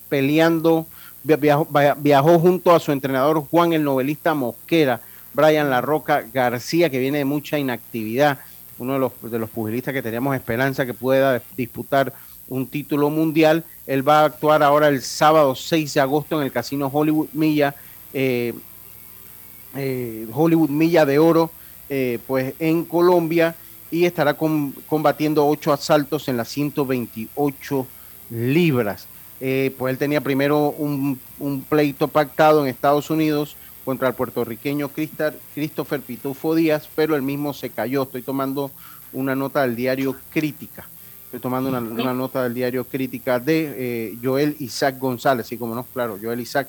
peleando, via- viajó, via- viajó junto a su entrenador Juan el novelista Mosquera, Brian La Roca García, que viene de mucha inactividad, uno de los, de los pugilistas que teníamos esperanza que pueda disputar un título mundial. Él va a actuar ahora el sábado 6 de agosto en el Casino Hollywood Milla, eh, Hollywood Milla de Oro, eh, pues en Colombia y estará com- combatiendo ocho asaltos en las 128 libras. Eh, pues él tenía primero un, pleito pactado en Estados Unidos contra el puertorriqueño Christopher Pitufo Díaz, pero el mismo se cayó. Estoy tomando una nota del diario Crítica. Estoy tomando una, nota del diario Crítica de eh, Joel Isaac González, sí, como no, claro, Joel Isaac,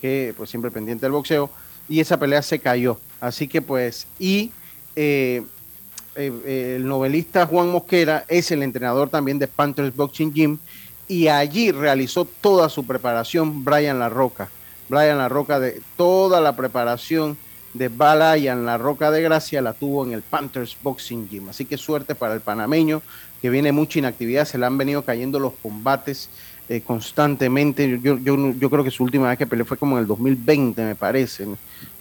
que pues siempre pendiente del boxeo, y esa pelea se cayó. Así que pues, y eh, eh, eh, el novelista Juan Mosquera es el entrenador también de Panthers Boxing Gym, y allí realizó toda su preparación Brian La Roca. Brian La Roca, de toda la preparación de Brian La Roca de Gracia la tuvo en el Panthers Boxing Gym. Así que suerte para el panameño, que viene mucha inactividad, se le han venido cayendo los combates eh, constantemente. Yo, yo, yo creo que su última vez que peleó fue como en el 2020, me parece.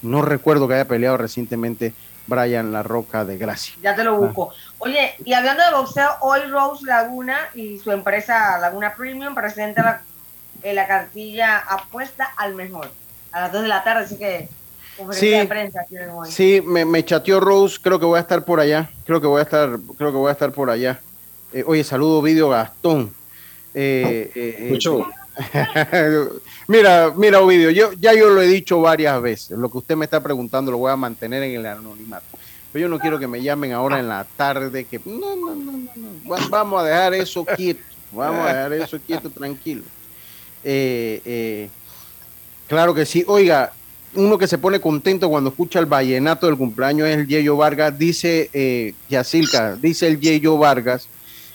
No recuerdo que haya peleado recientemente Brian La Roca de Gracia. Ya te lo busco. Oye, y hablando de boxeo, hoy Rose Laguna y su empresa Laguna Premium presenta la, eh, la cartilla apuesta al mejor a las 2 de la tarde, así que Sí. de prensa hoy. Sí, me, me chateó Rose, creo que voy a estar por allá, creo que voy a estar, creo que voy a estar por allá. Eh, oye, saludo vídeo Gastón. Eh, eh, eh, mira, mira, Ovidio, yo ya yo lo he dicho varias veces. Lo que usted me está preguntando lo voy a mantener en el anonimato. Pero yo no quiero que me llamen ahora en la tarde. Que no, no, no, no, no. Va- Vamos a dejar eso quieto. Vamos a dejar eso quieto, tranquilo. Eh, claro que sí. Oiga, uno que se pone contento cuando escucha el vallenato del cumpleaños es el Yeyo Vargas. Dice Yacilca, dice el Yeyo Vargas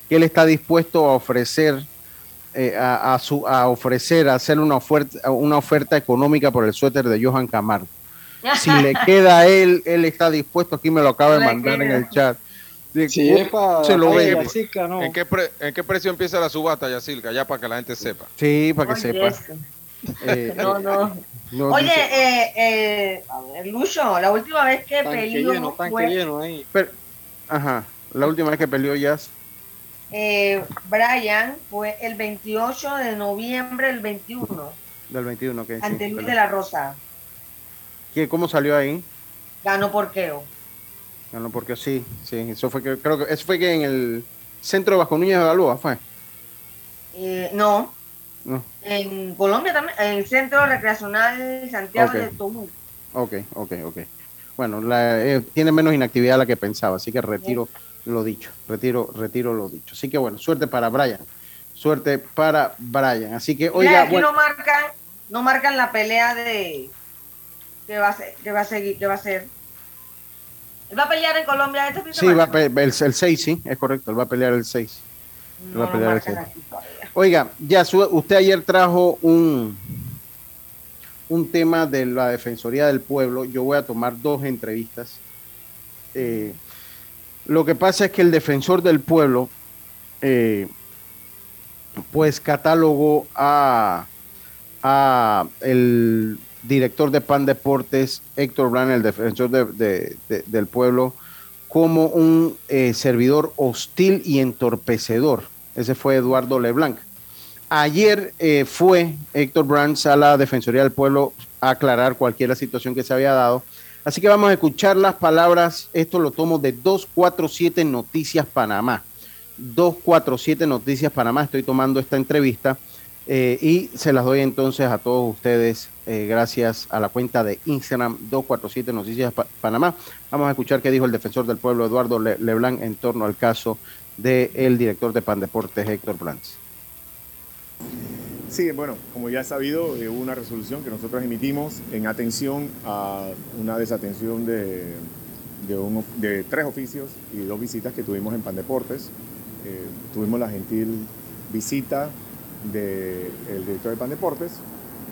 que él está dispuesto a ofrecer eh, a, a su, a ofrecer, a hacer una oferta, una oferta económica por el suéter de Johan Camargo. Si le queda a él, él está dispuesto, aquí me lo acaba de mandar en el chat. De- pa- se lo no. ¿En qué, pre- ¿En qué precio empieza la subasta, Yacilca? Ya para que la gente sepa. Sí, para que Oye, sepa. eso. Eh, No, no. no, Oye, eh, eh, a ver, Lucho, la última vez que peleó lleno, tanque fue... lleno ahí. pero- ajá, la última vez que peleó Jazz. Eh, Brian fue el 28 de noviembre del 21. Del 21, ok. Ante Luis de la Rosa. ¿Qué, ¿Cómo salió ahí? Ganó por queo. Ganó porque sí, sí. Eso fue que, creo que, eso fue que en el centro de Vasco Núñez de Balboa, ¿fue? Eh, no. No. En Colombia también, en el Centro Recreacional Santiago de Tomú. Ok, ok, ok. Bueno, la, eh, tiene menos inactividad de la que pensaba, así que retiro lo dicho, retiro, retiro lo dicho. Así que bueno, suerte para Brian, suerte para Brian. Así que oiga, aquí no marcan, no marcan la pelea de que va a ser, que va a seguir, que va a ser. ¿Él va a pelear en Colombia este fin Sí, va a el, el 6, sí, es correcto, él va a pelear el 6. va a pelear el 6. Oiga, ya usted ayer trajo un un tema de la Defensoría del Pueblo. Yo voy a tomar dos entrevistas. Eh, lo que pasa es que el defensor del pueblo, eh, pues catalogó a, el director de PAN Deportes, Héctor Blan, el defensor del pueblo, como un eh, servidor hostil y entorpecedor. Ese fue Eduardo Leblanc. Ayer eh, fue Héctor Brands a la Defensoría del Pueblo a aclarar cualquier situación que se había dado. Así que vamos a escuchar las palabras. Esto lo tomo de 247 Noticias Panamá. 247 Noticias Panamá. Estoy tomando esta entrevista eh, y se las doy entonces a todos ustedes eh, gracias a la cuenta de Instagram 247 Noticias Panamá. Vamos a escuchar qué dijo el defensor del pueblo Eduardo Leblanc en torno al caso del director de Pan Deportes Héctor Brands. Sí, bueno, como ya es sabido, eh, hubo una resolución que nosotros emitimos en atención a una desatención de, de, tres oficios y dos visitas que tuvimos en Pandeportes. Eh, tuvimos la gentil visita del director de Pandeportes.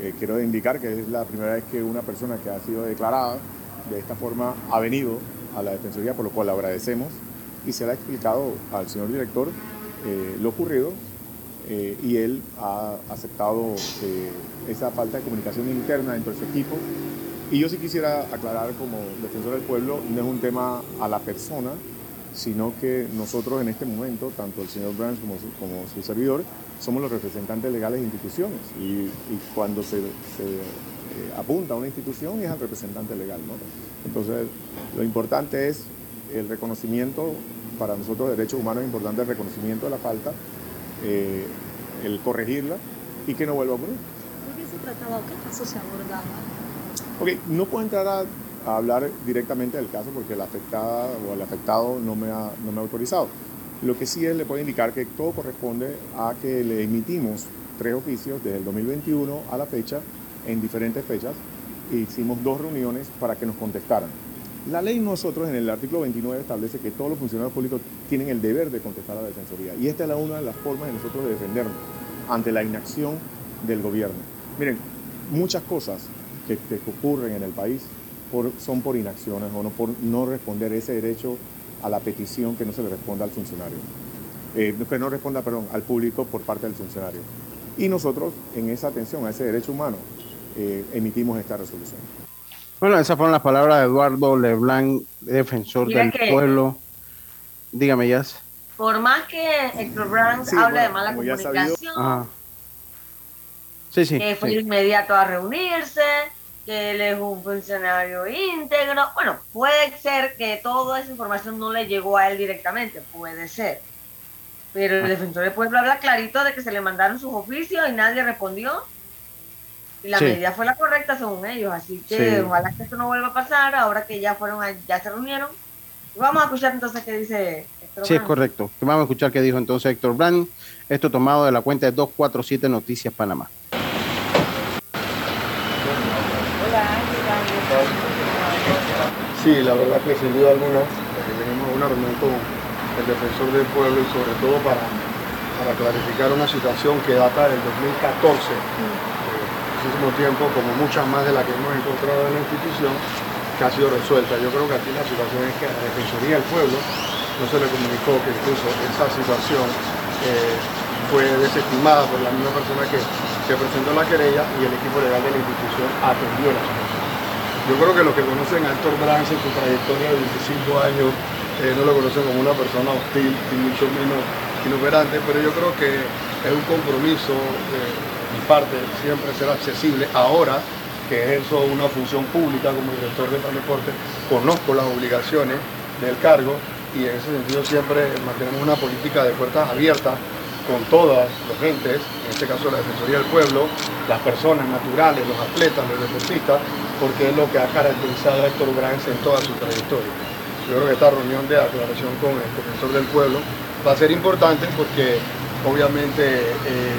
Eh, quiero indicar que es la primera vez que una persona que ha sido declarada de esta forma ha venido a la Defensoría, por lo cual le agradecemos y se le ha explicado al señor director eh, lo ocurrido eh, y él ha aceptado eh, esa falta de comunicación interna dentro de su equipo. Y yo sí quisiera aclarar como defensor del pueblo, no es un tema a la persona, sino que nosotros en este momento, tanto el señor Brands como su, como servidor, somos los representantes legales de instituciones y, cuando se, se eh, apunta a una institución es al representante legal. ¿no? Entonces, lo importante es el reconocimiento, para nosotros derechos humanos es importante el reconocimiento de la falta, eh, el corregirla y que no vuelva a ocurrir. ¿De qué se trataba? ¿Qué caso se abordaba? Ok, no puedo entrar a, hablar directamente del caso porque la afectada o el afectado no me, ha, no me ha autorizado. Lo que sí es, le puedo indicar que todo corresponde a que le emitimos tres oficios desde el 2021 a la fecha, en diferentes fechas, e hicimos dos reuniones para que nos contestaran. La ley nosotros en el artículo 29 establece que todos los funcionarios públicos tienen el deber de contestar a la Defensoría y esta es una de las formas de nosotros de defendernos ante la inacción del gobierno. Miren, muchas cosas que, ocurren en el país son por inacciones o no por no responder ese derecho a la petición que no se le responda al funcionario, eh, que no responda, perdón, al público por parte del funcionario. Y nosotros, en esa atención a ese derecho humano, eh, emitimos esta resolución. Bueno, esas fueron las palabras de Eduardo Leblanc, defensor del pueblo. Dígame, Jazz. Por más que Héctor Brands hable de mala comunicación, que fue inmediato a reunirse, que él es un funcionario íntegro. Bueno, puede ser que toda esa información no le llegó a él directamente, puede ser. Pero el ah. defensor del pueblo habla clarito de que se le mandaron sus oficios y nadie respondió y la medida fue la correcta según ellos, así que ojalá que esto no vuelva a pasar ahora que ya fueron, ya se reunieron. Vamos a escuchar entonces qué dice Héctor Sí, es correcto. Vamos a escuchar qué dijo entonces Héctor Brand. Esto tomado de la cuenta de 247 Noticias Panamá. Sí, la verdad que sin duda alguna tenemos una reunión con el defensor del pueblo y sobre todo para, para clarificar una situación que data del 2014 muchísimo tiempo, como muchas más de las que hemos encontrado en la institución, que ha sido resuelta. Yo creo que aquí la situación es que a la Defensoría del Pueblo no se le comunicó que incluso esa situación eh, fue desestimada por la misma persona que, se presentó la querella y el equipo legal de la institución atendió la situación. Yo creo que los que conocen a Héctor Brands en su trayectoria de 25 años eh, no lo conocen como una persona hostil y mucho menos inoperante, pero yo creo que es un compromiso de mi parte siempre ser accesible. Ahora que ejerzo una función pública como director de transporte, conozco las obligaciones del cargo y en ese sentido siempre mantenemos una política de puertas abiertas con todas los gentes, en este caso la Defensoría del Pueblo, las personas naturales, los atletas, los deportistas, porque es lo que ha caracterizado a Héctor Brands en toda su trayectoria. Yo creo que esta reunión de aclaración con el defensor del pueblo va a ser importante porque obviamente eh,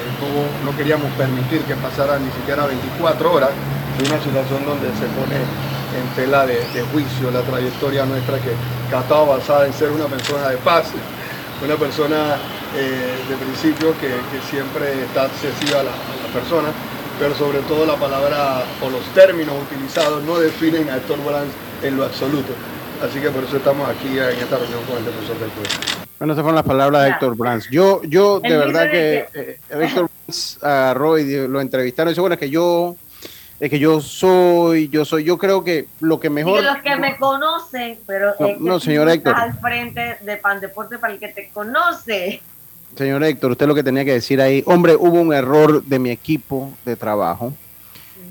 no, queríamos permitir que pasara ni siquiera 24 horas de una situación donde se pone en tela de, juicio la trayectoria nuestra que, ha estado basada en ser una persona de paz, una persona eh, de principio que, siempre está accesiva a la, persona, pero sobre todo la palabra o los términos utilizados no definen a Héctor Brands en lo absoluto. Así que por eso estamos aquí en esta reunión con el defensor del pueblo. Bueno, esas fueron las palabras de Héctor Brands. Yo, yo de verdad que, eh, Héctor Brands agarró y lo entrevistaron y dice, bueno, es que yo es que yo soy, yo soy, yo creo que lo que mejor... Y los que me conocen, pero no, es señor Héctor. al frente de Pan Deporte para el que te conoce. Señor Héctor, usted lo que tenía que decir ahí, hombre, hubo un error de mi equipo de trabajo.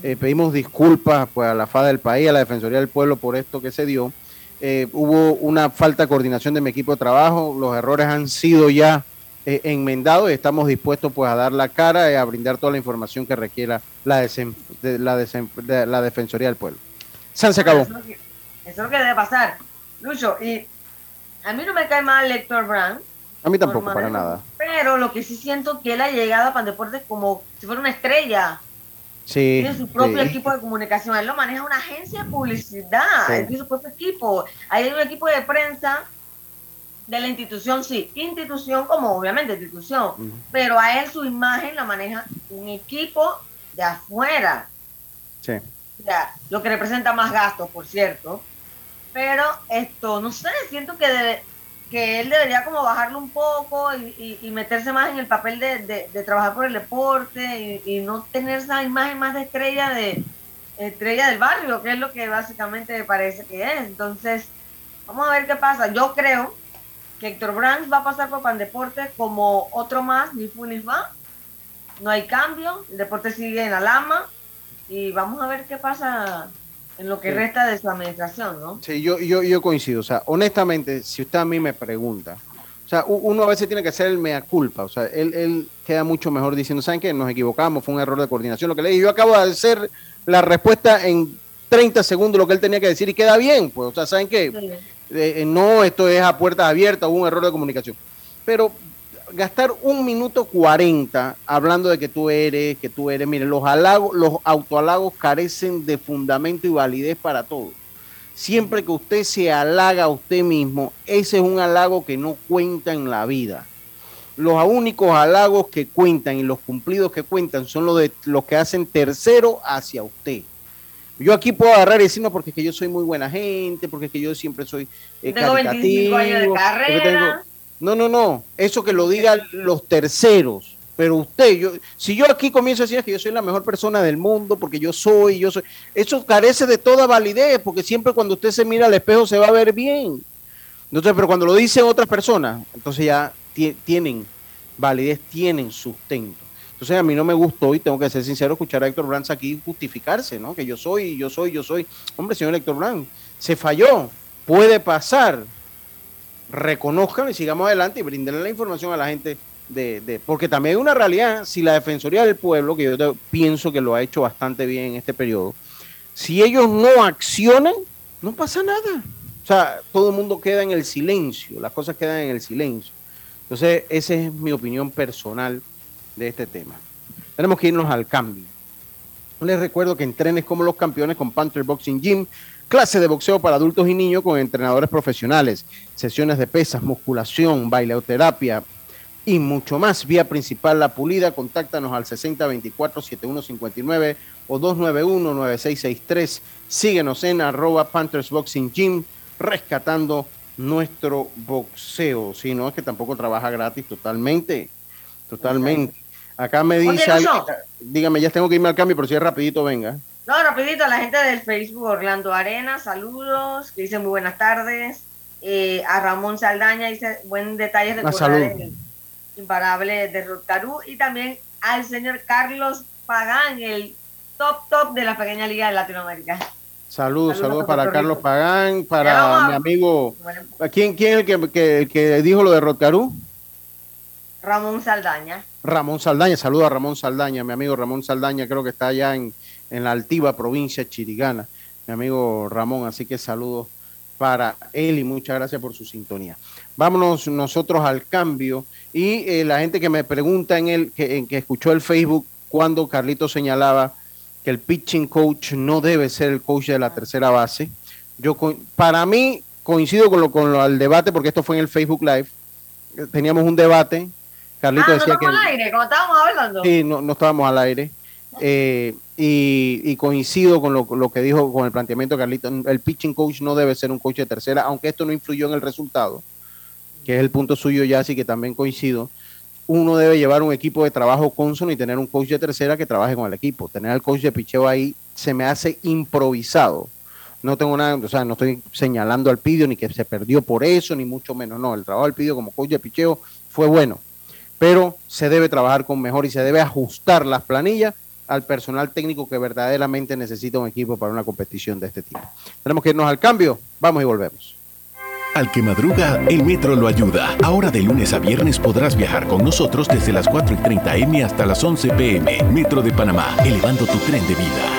Eh, pedimos disculpas pues, a la FA del país, a la Defensoría del Pueblo por esto que se dio. Eh, hubo una falta de coordinación de mi equipo de trabajo, los errores han sido ya eh, enmendado y estamos dispuestos pues a dar la cara y a brindar toda la información que requiera la, la, la Defensoría del Pueblo. San se acabó. Eso es, lo que, debe pasar. Lucho, y a mí no me cae mal Héctor Brand. A mí tampoco, para nada. Pero lo que sí siento que él ha llegado a Pandeportes como si fuera una estrella. Sí, tiene su propio equipo de comunicación. Él lo maneja una agencia de publicidad. Él tiene su propio equipo. hay un equipo de prensa de la institución, sí, institución como obviamente institución, pero a él su imagen la maneja un equipo de afuera. Sí. Ya, lo que representa más gastos, por cierto. Pero esto, no sé, siento que, que él debería como bajarlo un poco y, meterse más en el papel de, trabajar por el deporte y, no tener esa imagen más de estrella de estrella del barrio, que es lo que básicamente parece que es. Entonces, vamos a ver qué pasa. Yo creo que Héctor Brands va a pasar por Pandeporte como otro más, ni fu ni fa. No hay cambio, el deporte sigue en la lama y vamos a ver qué pasa en lo que resta de su administración, ¿no? Sí, yo, yo, yo coincido. O sea, honestamente, si usted a mí me pregunta, o sea, uno a veces tiene que hacer el mea culpa. O sea, él, él queda mucho mejor diciendo, ¿saben qué? Nos equivocamos, fue un error de coordinación. Lo que le dije, yo acabo de hacer la respuesta en 30 segundos lo que él tenía que decir y queda bien. Pues, o sea, ¿saben qué? Eh, no, esto es a puertas abiertas, hubo un error de comunicación. Pero gastar un minuto cuarenta hablando de que tú eres, que tú eres, miren, los halagos, los autohalagos carecen de fundamento y validez para todo. Siempre que usted se halaga a usted mismo, ese es un halago que no cuenta en la vida. Los únicos halagos que cuentan y los cumplidos que cuentan son los de los que hacen tercero hacia usted. Yo aquí puedo agarrar y decir, no, porque es que yo soy muy buena gente, porque es que yo siempre soy eh, tengo 25 años de carrera. No, no, no. Eso que lo digan los terceros. Pero usted, yo, si yo aquí comienzo a decir que yo soy la mejor persona del mundo, porque yo soy, yo soy, eso carece de toda validez, porque siempre cuando usted se mira al espejo se va a ver bien. Entonces, pero cuando lo dicen otras personas, entonces ya tienen validez, tienen sustento. Entonces a mí no me gustó y tengo que ser sincero escuchar a Héctor Brands aquí justificarse, ¿no? Que yo soy, yo soy, yo soy. Hombre, señor Héctor Brands, se falló, puede pasar. Reconozcan y sigamos adelante y brindenle la información a la gente de, porque también hay una realidad, si la Defensoría del Pueblo, que yo pienso que lo ha hecho bastante bien en este periodo, si ellos no accionan, no pasa nada. O sea, todo el mundo queda en el silencio, las cosas quedan en el silencio. Entonces, esa es mi opinión personal de este tema. Tenemos que irnos al cambio. Les recuerdo que entrenes como los campeones con Panther Boxing Gym, clase de boxeo para adultos y niños con entrenadores profesionales, sesiones de pesas, musculación, baileoterapia y mucho más. Vía principal La Pulida, contáctanos al 6024-7159 o 291-9663. Síguenos en arroba Panthers Boxing Gym, rescatando nuestro boxeo. Si no, es que tampoco trabaja gratis totalmente. Totalmente. Acá me dice, dígame, ya tengo que irme al cambio, pero si es rapidito, venga. No, rapidito, a la gente del Facebook Orlando Arena, saludos, que dice muy buenas tardes. Eh, a Ramón Saldaña dice buen detalle de imparable de Rotcarú y también al señor Carlos Pagán, el top top de la pequeña liga de Latinoamérica. Saludos, saludos, para Carlos Pagán, para mi amigo. ¿Quién, quién es el que, que, dijo lo de Rotcarú? Ramón Saldaña. Ramón Saldaña, saludos a Ramón Saldaña, mi amigo Ramón Saldaña, creo que está allá en, en la altiva provincia chirigana, mi amigo Ramón, así que saludos para él y muchas gracias por su sintonía. Vámonos nosotros al cambio y eh, la gente que me pregunta en el que, en que escuchó el Facebook cuando Carlito señalaba que el pitching coach no debe ser el coach de la tercera base. Yo para mí coincido con lo con lo, al debate porque esto fue en el Facebook Live. Teníamos un debate. Carlito ah, decía no que al aire, como estábamos hablando. Sí, no, no estábamos al aire. Eh, y, coincido con lo, que dijo con el planteamiento de Carlito. El pitching coach no debe ser un coach de tercera, aunque esto no influyó en el resultado, que es el punto suyo ya, así que también coincido uno debe llevar un equipo de trabajo consono y tener un coach de tercera que trabaje con el equipo. Tener al coach de picheo ahí se me hace improvisado. No tengo nada, o sea, no estoy señalando al Pidio ni que se perdió por eso, ni mucho menos. No, el trabajo del Pidio como coach de picheo fue bueno, pero se debe trabajar con mejor y se debe ajustar las planillas al personal técnico que verdaderamente necesita un equipo para una competición de este tipo. Tenemos que irnos al cambio, vamos y volvemos. Al que madruga, el metro lo ayuda. Ahora de lunes a viernes podrás viajar con nosotros desde las 4 y 30 M hasta las 11 PM. Metro de Panamá, elevando tu tren de vida.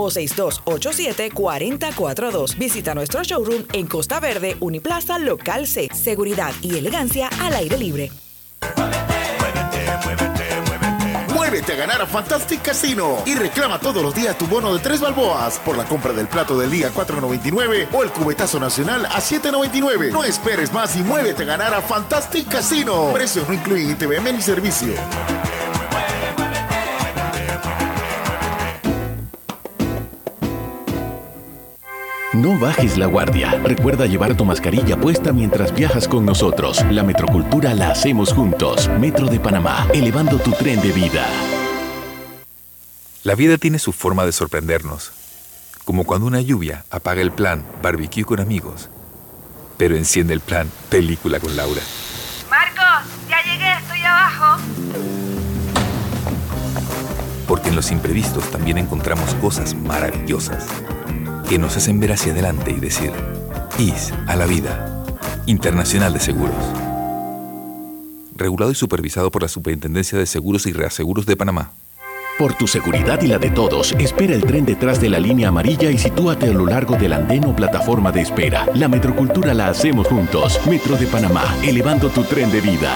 o 6287-4042. Visita nuestro showroom en Costa Verde, Uniplaza Local C. Seguridad y elegancia al aire libre. Muévete a ganar a Fantastic Casino y reclama todos los días tu bono de tres balboas por la compra del plato del día 4.99 o el cubetazo nacional a 7.99. No esperes más y muévete a ganar a Fantastic Casino. Precios no incluyen ITVM ni servicio. No bajes la guardia. Recuerda llevar tu mascarilla puesta mientras viajas con nosotros. La metrocultura la hacemos juntos. Metro de Panamá, elevando tu tren de vida. La vida tiene su forma de sorprendernos. Como cuando una lluvia apaga el plan barbecue con amigos. Pero enciende el plan película con Laura. Marcos, ya llegué, estoy abajo. Porque en los imprevistos también encontramos cosas maravillosas que nos hacen ver hacia adelante y decir, IS a la vida. Internacional de Seguros. Regulado y supervisado por la Superintendencia de Seguros y Reaseguros de Panamá. Por tu seguridad y la de todos, espera el tren detrás de la línea amarilla y sitúate a lo largo del andén o plataforma de espera. La metrocultura la hacemos juntos. Metro de Panamá, elevando tu tren de vida.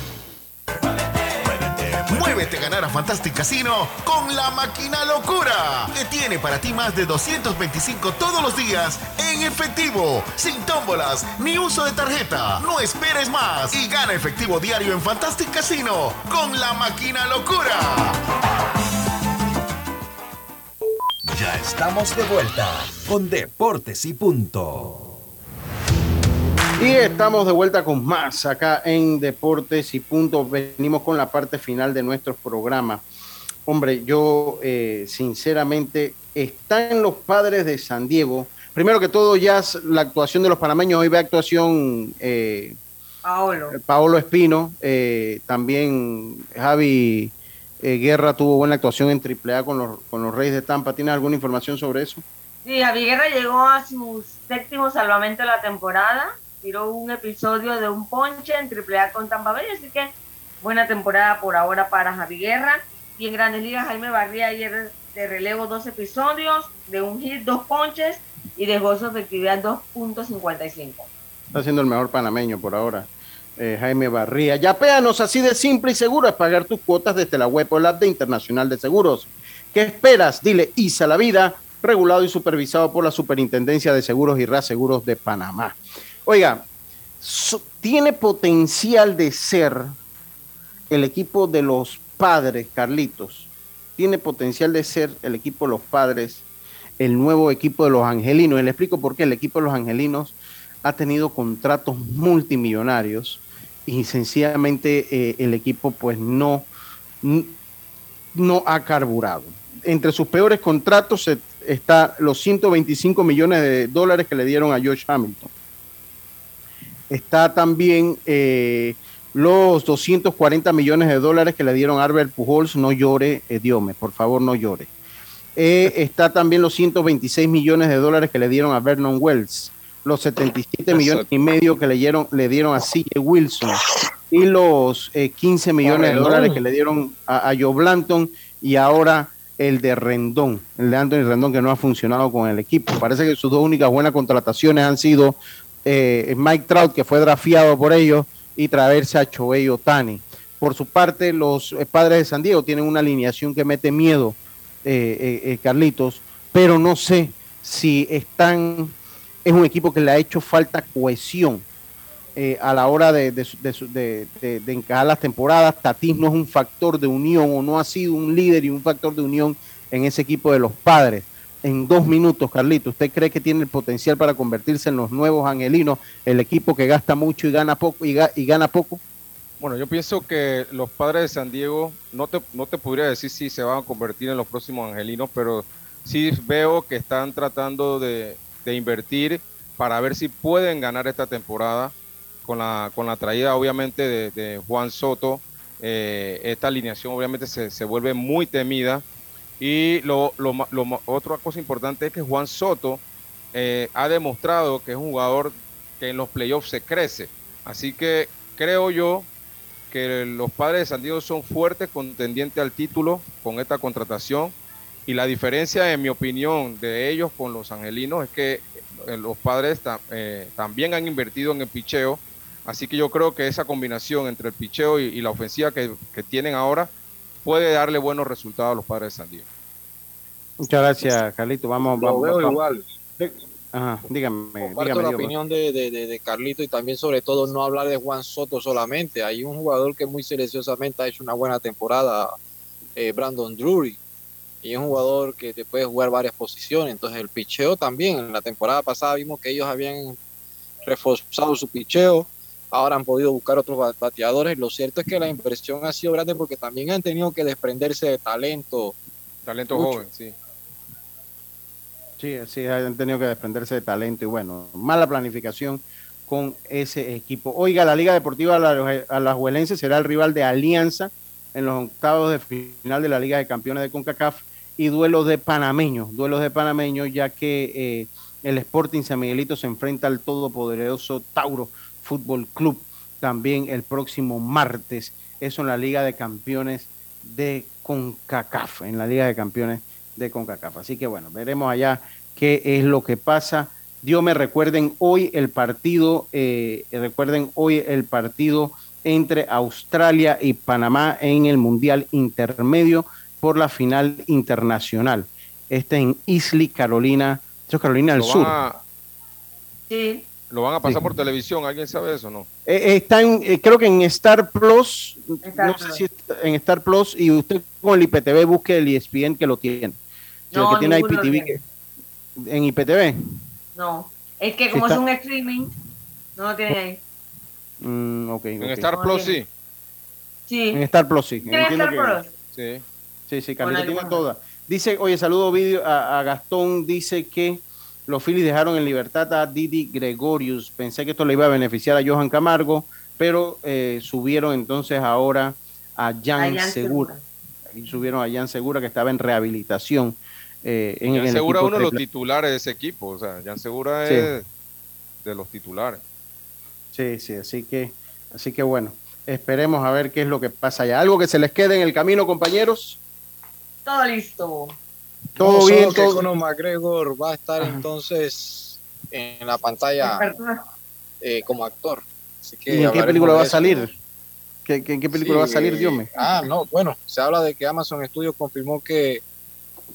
Muévete a ganar a Fantastic Casino con la máquina locura, que tiene para ti más de 225 todos los días en efectivo, sin tómbolas ni uso de tarjeta. No esperes más y gana efectivo diario en Fantastic Casino con la máquina locura. Ya estamos de vuelta con Deportes y Punto. Y estamos de vuelta con más acá en Deportes y Punto. Venimos con la parte final de nuestro programa. Hombre, yo eh, sinceramente están los padres de San Diego. Primero que todo, ya la actuación de los panameños. Hoy ve actuación eh, Paolo. Paolo Espino. Eh, también Javi Guerra tuvo buena actuación en AAA con los, con los Reyes de Tampa. ¿Tienes alguna información sobre eso? Sí, Javi Guerra llegó a su séptimo salvamento de la temporada. Tiró un episodio de un ponche en AAA con Tampa Bay, así que buena temporada por ahora para Javi Guerra. Y en Grandes Ligas, Jaime Barría ayer de relevo dos episodios, de un hit, dos ponches y dejó su efectividad 2.55. Está siendo el mejor panameño por ahora. Eh, Jaime Barría. Ya péanos así de simple y seguro es pagar tus cuotas desde la web o la de Internacional de Seguros. ¿Qué esperas? Dile ISA la vida, regulado y supervisado por la Superintendencia de Seguros y Reaseguros de Panamá. Oiga, tiene potencial de ser el equipo de los padres, Carlitos. Tiene potencial de ser el equipo de los padres, el nuevo equipo de los angelinos. Y le explico por qué el equipo de los angelinos ha tenido contratos multimillonarios y sencillamente eh, el equipo pues no, no ha carburado. Entre sus peores contratos está los 125 millones de dólares que le dieron a George Hamilton. Está también eh, los 240 millones de dólares que le dieron a Albert Pujols. No llore, Diome, por favor no llore. Eh, está también los 126 millones de dólares que le dieron a Vernon Wells los 77 millones y medio que le dieron, le dieron a CJ Wilson y los 15 eh, millones de dólares que le dieron a, Joe Blanton y ahora el de Rendón, el de Anthony Rendón que no ha funcionado con el equipo. Parece que sus dos únicas buenas contrataciones han sido eh, Mike Trout, que fue drafiado por ellos, y traerse a Choey Otani. Por su parte, los eh, padres de San Diego tienen una alineación que mete miedo, Carlitos, pero no sé si están es un equipo que le ha hecho falta cohesión eh, a la hora de, de, encajar las temporadas. Tatis no es un factor de unión o no ha sido un líder y un factor de unión en ese equipo de los padres. En dos minutos, Carlito, ¿usted cree que tiene el potencial para convertirse en los nuevos angelinos, el equipo que gasta mucho y gana poco y, gana poco? Bueno, yo pienso que los padres de San Diego, no te, no te podría decir si se van a convertir en los próximos angelinos, pero sí veo que están tratando de, de invertir para ver si pueden ganar esta temporada con la, con la traída obviamente de, Juan Soto. Eh, esta alineación obviamente se, se, vuelve muy temida. Y lo, lo, otra cosa importante es que Juan Soto eh, ha demostrado que es un jugador que en los playoffs se crece. Así que creo yo que los padres de San Diego son fuertes contendientes al título con esta contratación. Y la diferencia, en mi opinión, de ellos con los angelinos es que eh, los padres eh, también han invertido en el picheo. Así que yo creo que esa combinación entre el picheo y, la ofensiva que, tienen ahora puede darle buenos resultados a los padres de San Diego. Muchas gracias, Carlito. Vamos, vamos. Veo igual. Ajá, dígame. dígame la opinión de, de, Carlito y también, sobre todo, no hablar de Juan Soto solamente. Hay un jugador que muy silenciosamente ha hecho una buena temporada, eh, Brandon Drury y es un jugador que te puede jugar varias posiciones. Entonces el picheo también, en la temporada pasada vimos que ellos habían reforzado su picheo, ahora han podido buscar otros bateadores. Lo cierto es que la inversión ha sido grande porque también han tenido que desprenderse de talento. Talento joven, sí. Sí, sí, han tenido que desprenderse de talento y bueno, mala planificación con ese equipo. Oiga, la Liga Deportiva Alajuelense será el rival de Alianza en los octavos de final de la Liga de Campeones de CONCACAF y duelos de panameños, duelos de panameños, ya que eh, el Sporting San Miguelito se enfrenta al todopoderoso Tauro Fútbol Club también el próximo martes. Eso en la Liga de Campeones de CONCACAF, en la Liga de Campeones de CONCACAF. Así que bueno, veremos allá qué es lo que pasa. Dios me recuerden hoy el partido, eh, recuerden hoy el partido entre Australia y Panamá en el Mundial Intermedio por la final internacional. Este en Islay, Carolina, eso es Carolina del Sur. Sí. ¿Lo van a pasar por televisión? ¿Alguien sabe eso no? Eh, está en, eh, creo que en Star Plus, no sé si en Star Plus, y usted con el IPTV busque el ESPN que lo tiene. el que tiene IPTV, ¿En IPTV? No, es que como es un streaming, no lo tiene ahí. Mm, en Star Plus sí. Sí. En Star Plus sí. En Star Plus? Sí. Sí, sí, Carlito tiene todas. Dice, oye, saludo vídeo a, Gastón, dice que los Phillies dejaron en libertad a Didi Gregorius. Pensé que esto le iba a beneficiar a Johan Camargo, pero eh, subieron entonces ahora a Jan, Segura. Y subieron a Jan Segura que estaba en rehabilitación. eh, en, Jan el Segura uno de los titulares de ese equipo. O sea, Jan Segura Sí. es de los titulares. Sí, sí, así que, así que bueno, esperemos a ver qué es lo que pasa allá. ¿Algo que se les quede en el camino, compañeros? Todo listo. Todo No, bien, todo- Conor McGregor va a estar entonces en la pantalla eh, como actor. Así que ¿Y en qué película va a salir? ¿Qué, qué- en qué película Sí, va a salir, Dios mío? Ah, no, bueno, se habla de que Amazon Studios confirmó que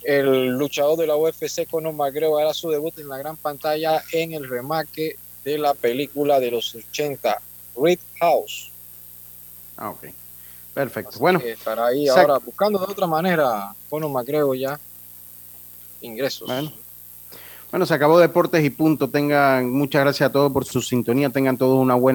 el luchador de la UFC, Conor McGregor, hará su debut en la gran pantalla en el remake de la película de los 80, Red House. Ah, ok. Perfecto. Bueno, Que estará ahí Exacto. ahora buscando de otra manera Conor McGregor ya ingresos. Bueno. Bueno, se acabó Deportes y punto. Tengan muchas gracias a todos por su sintonía. Tengan todos una buena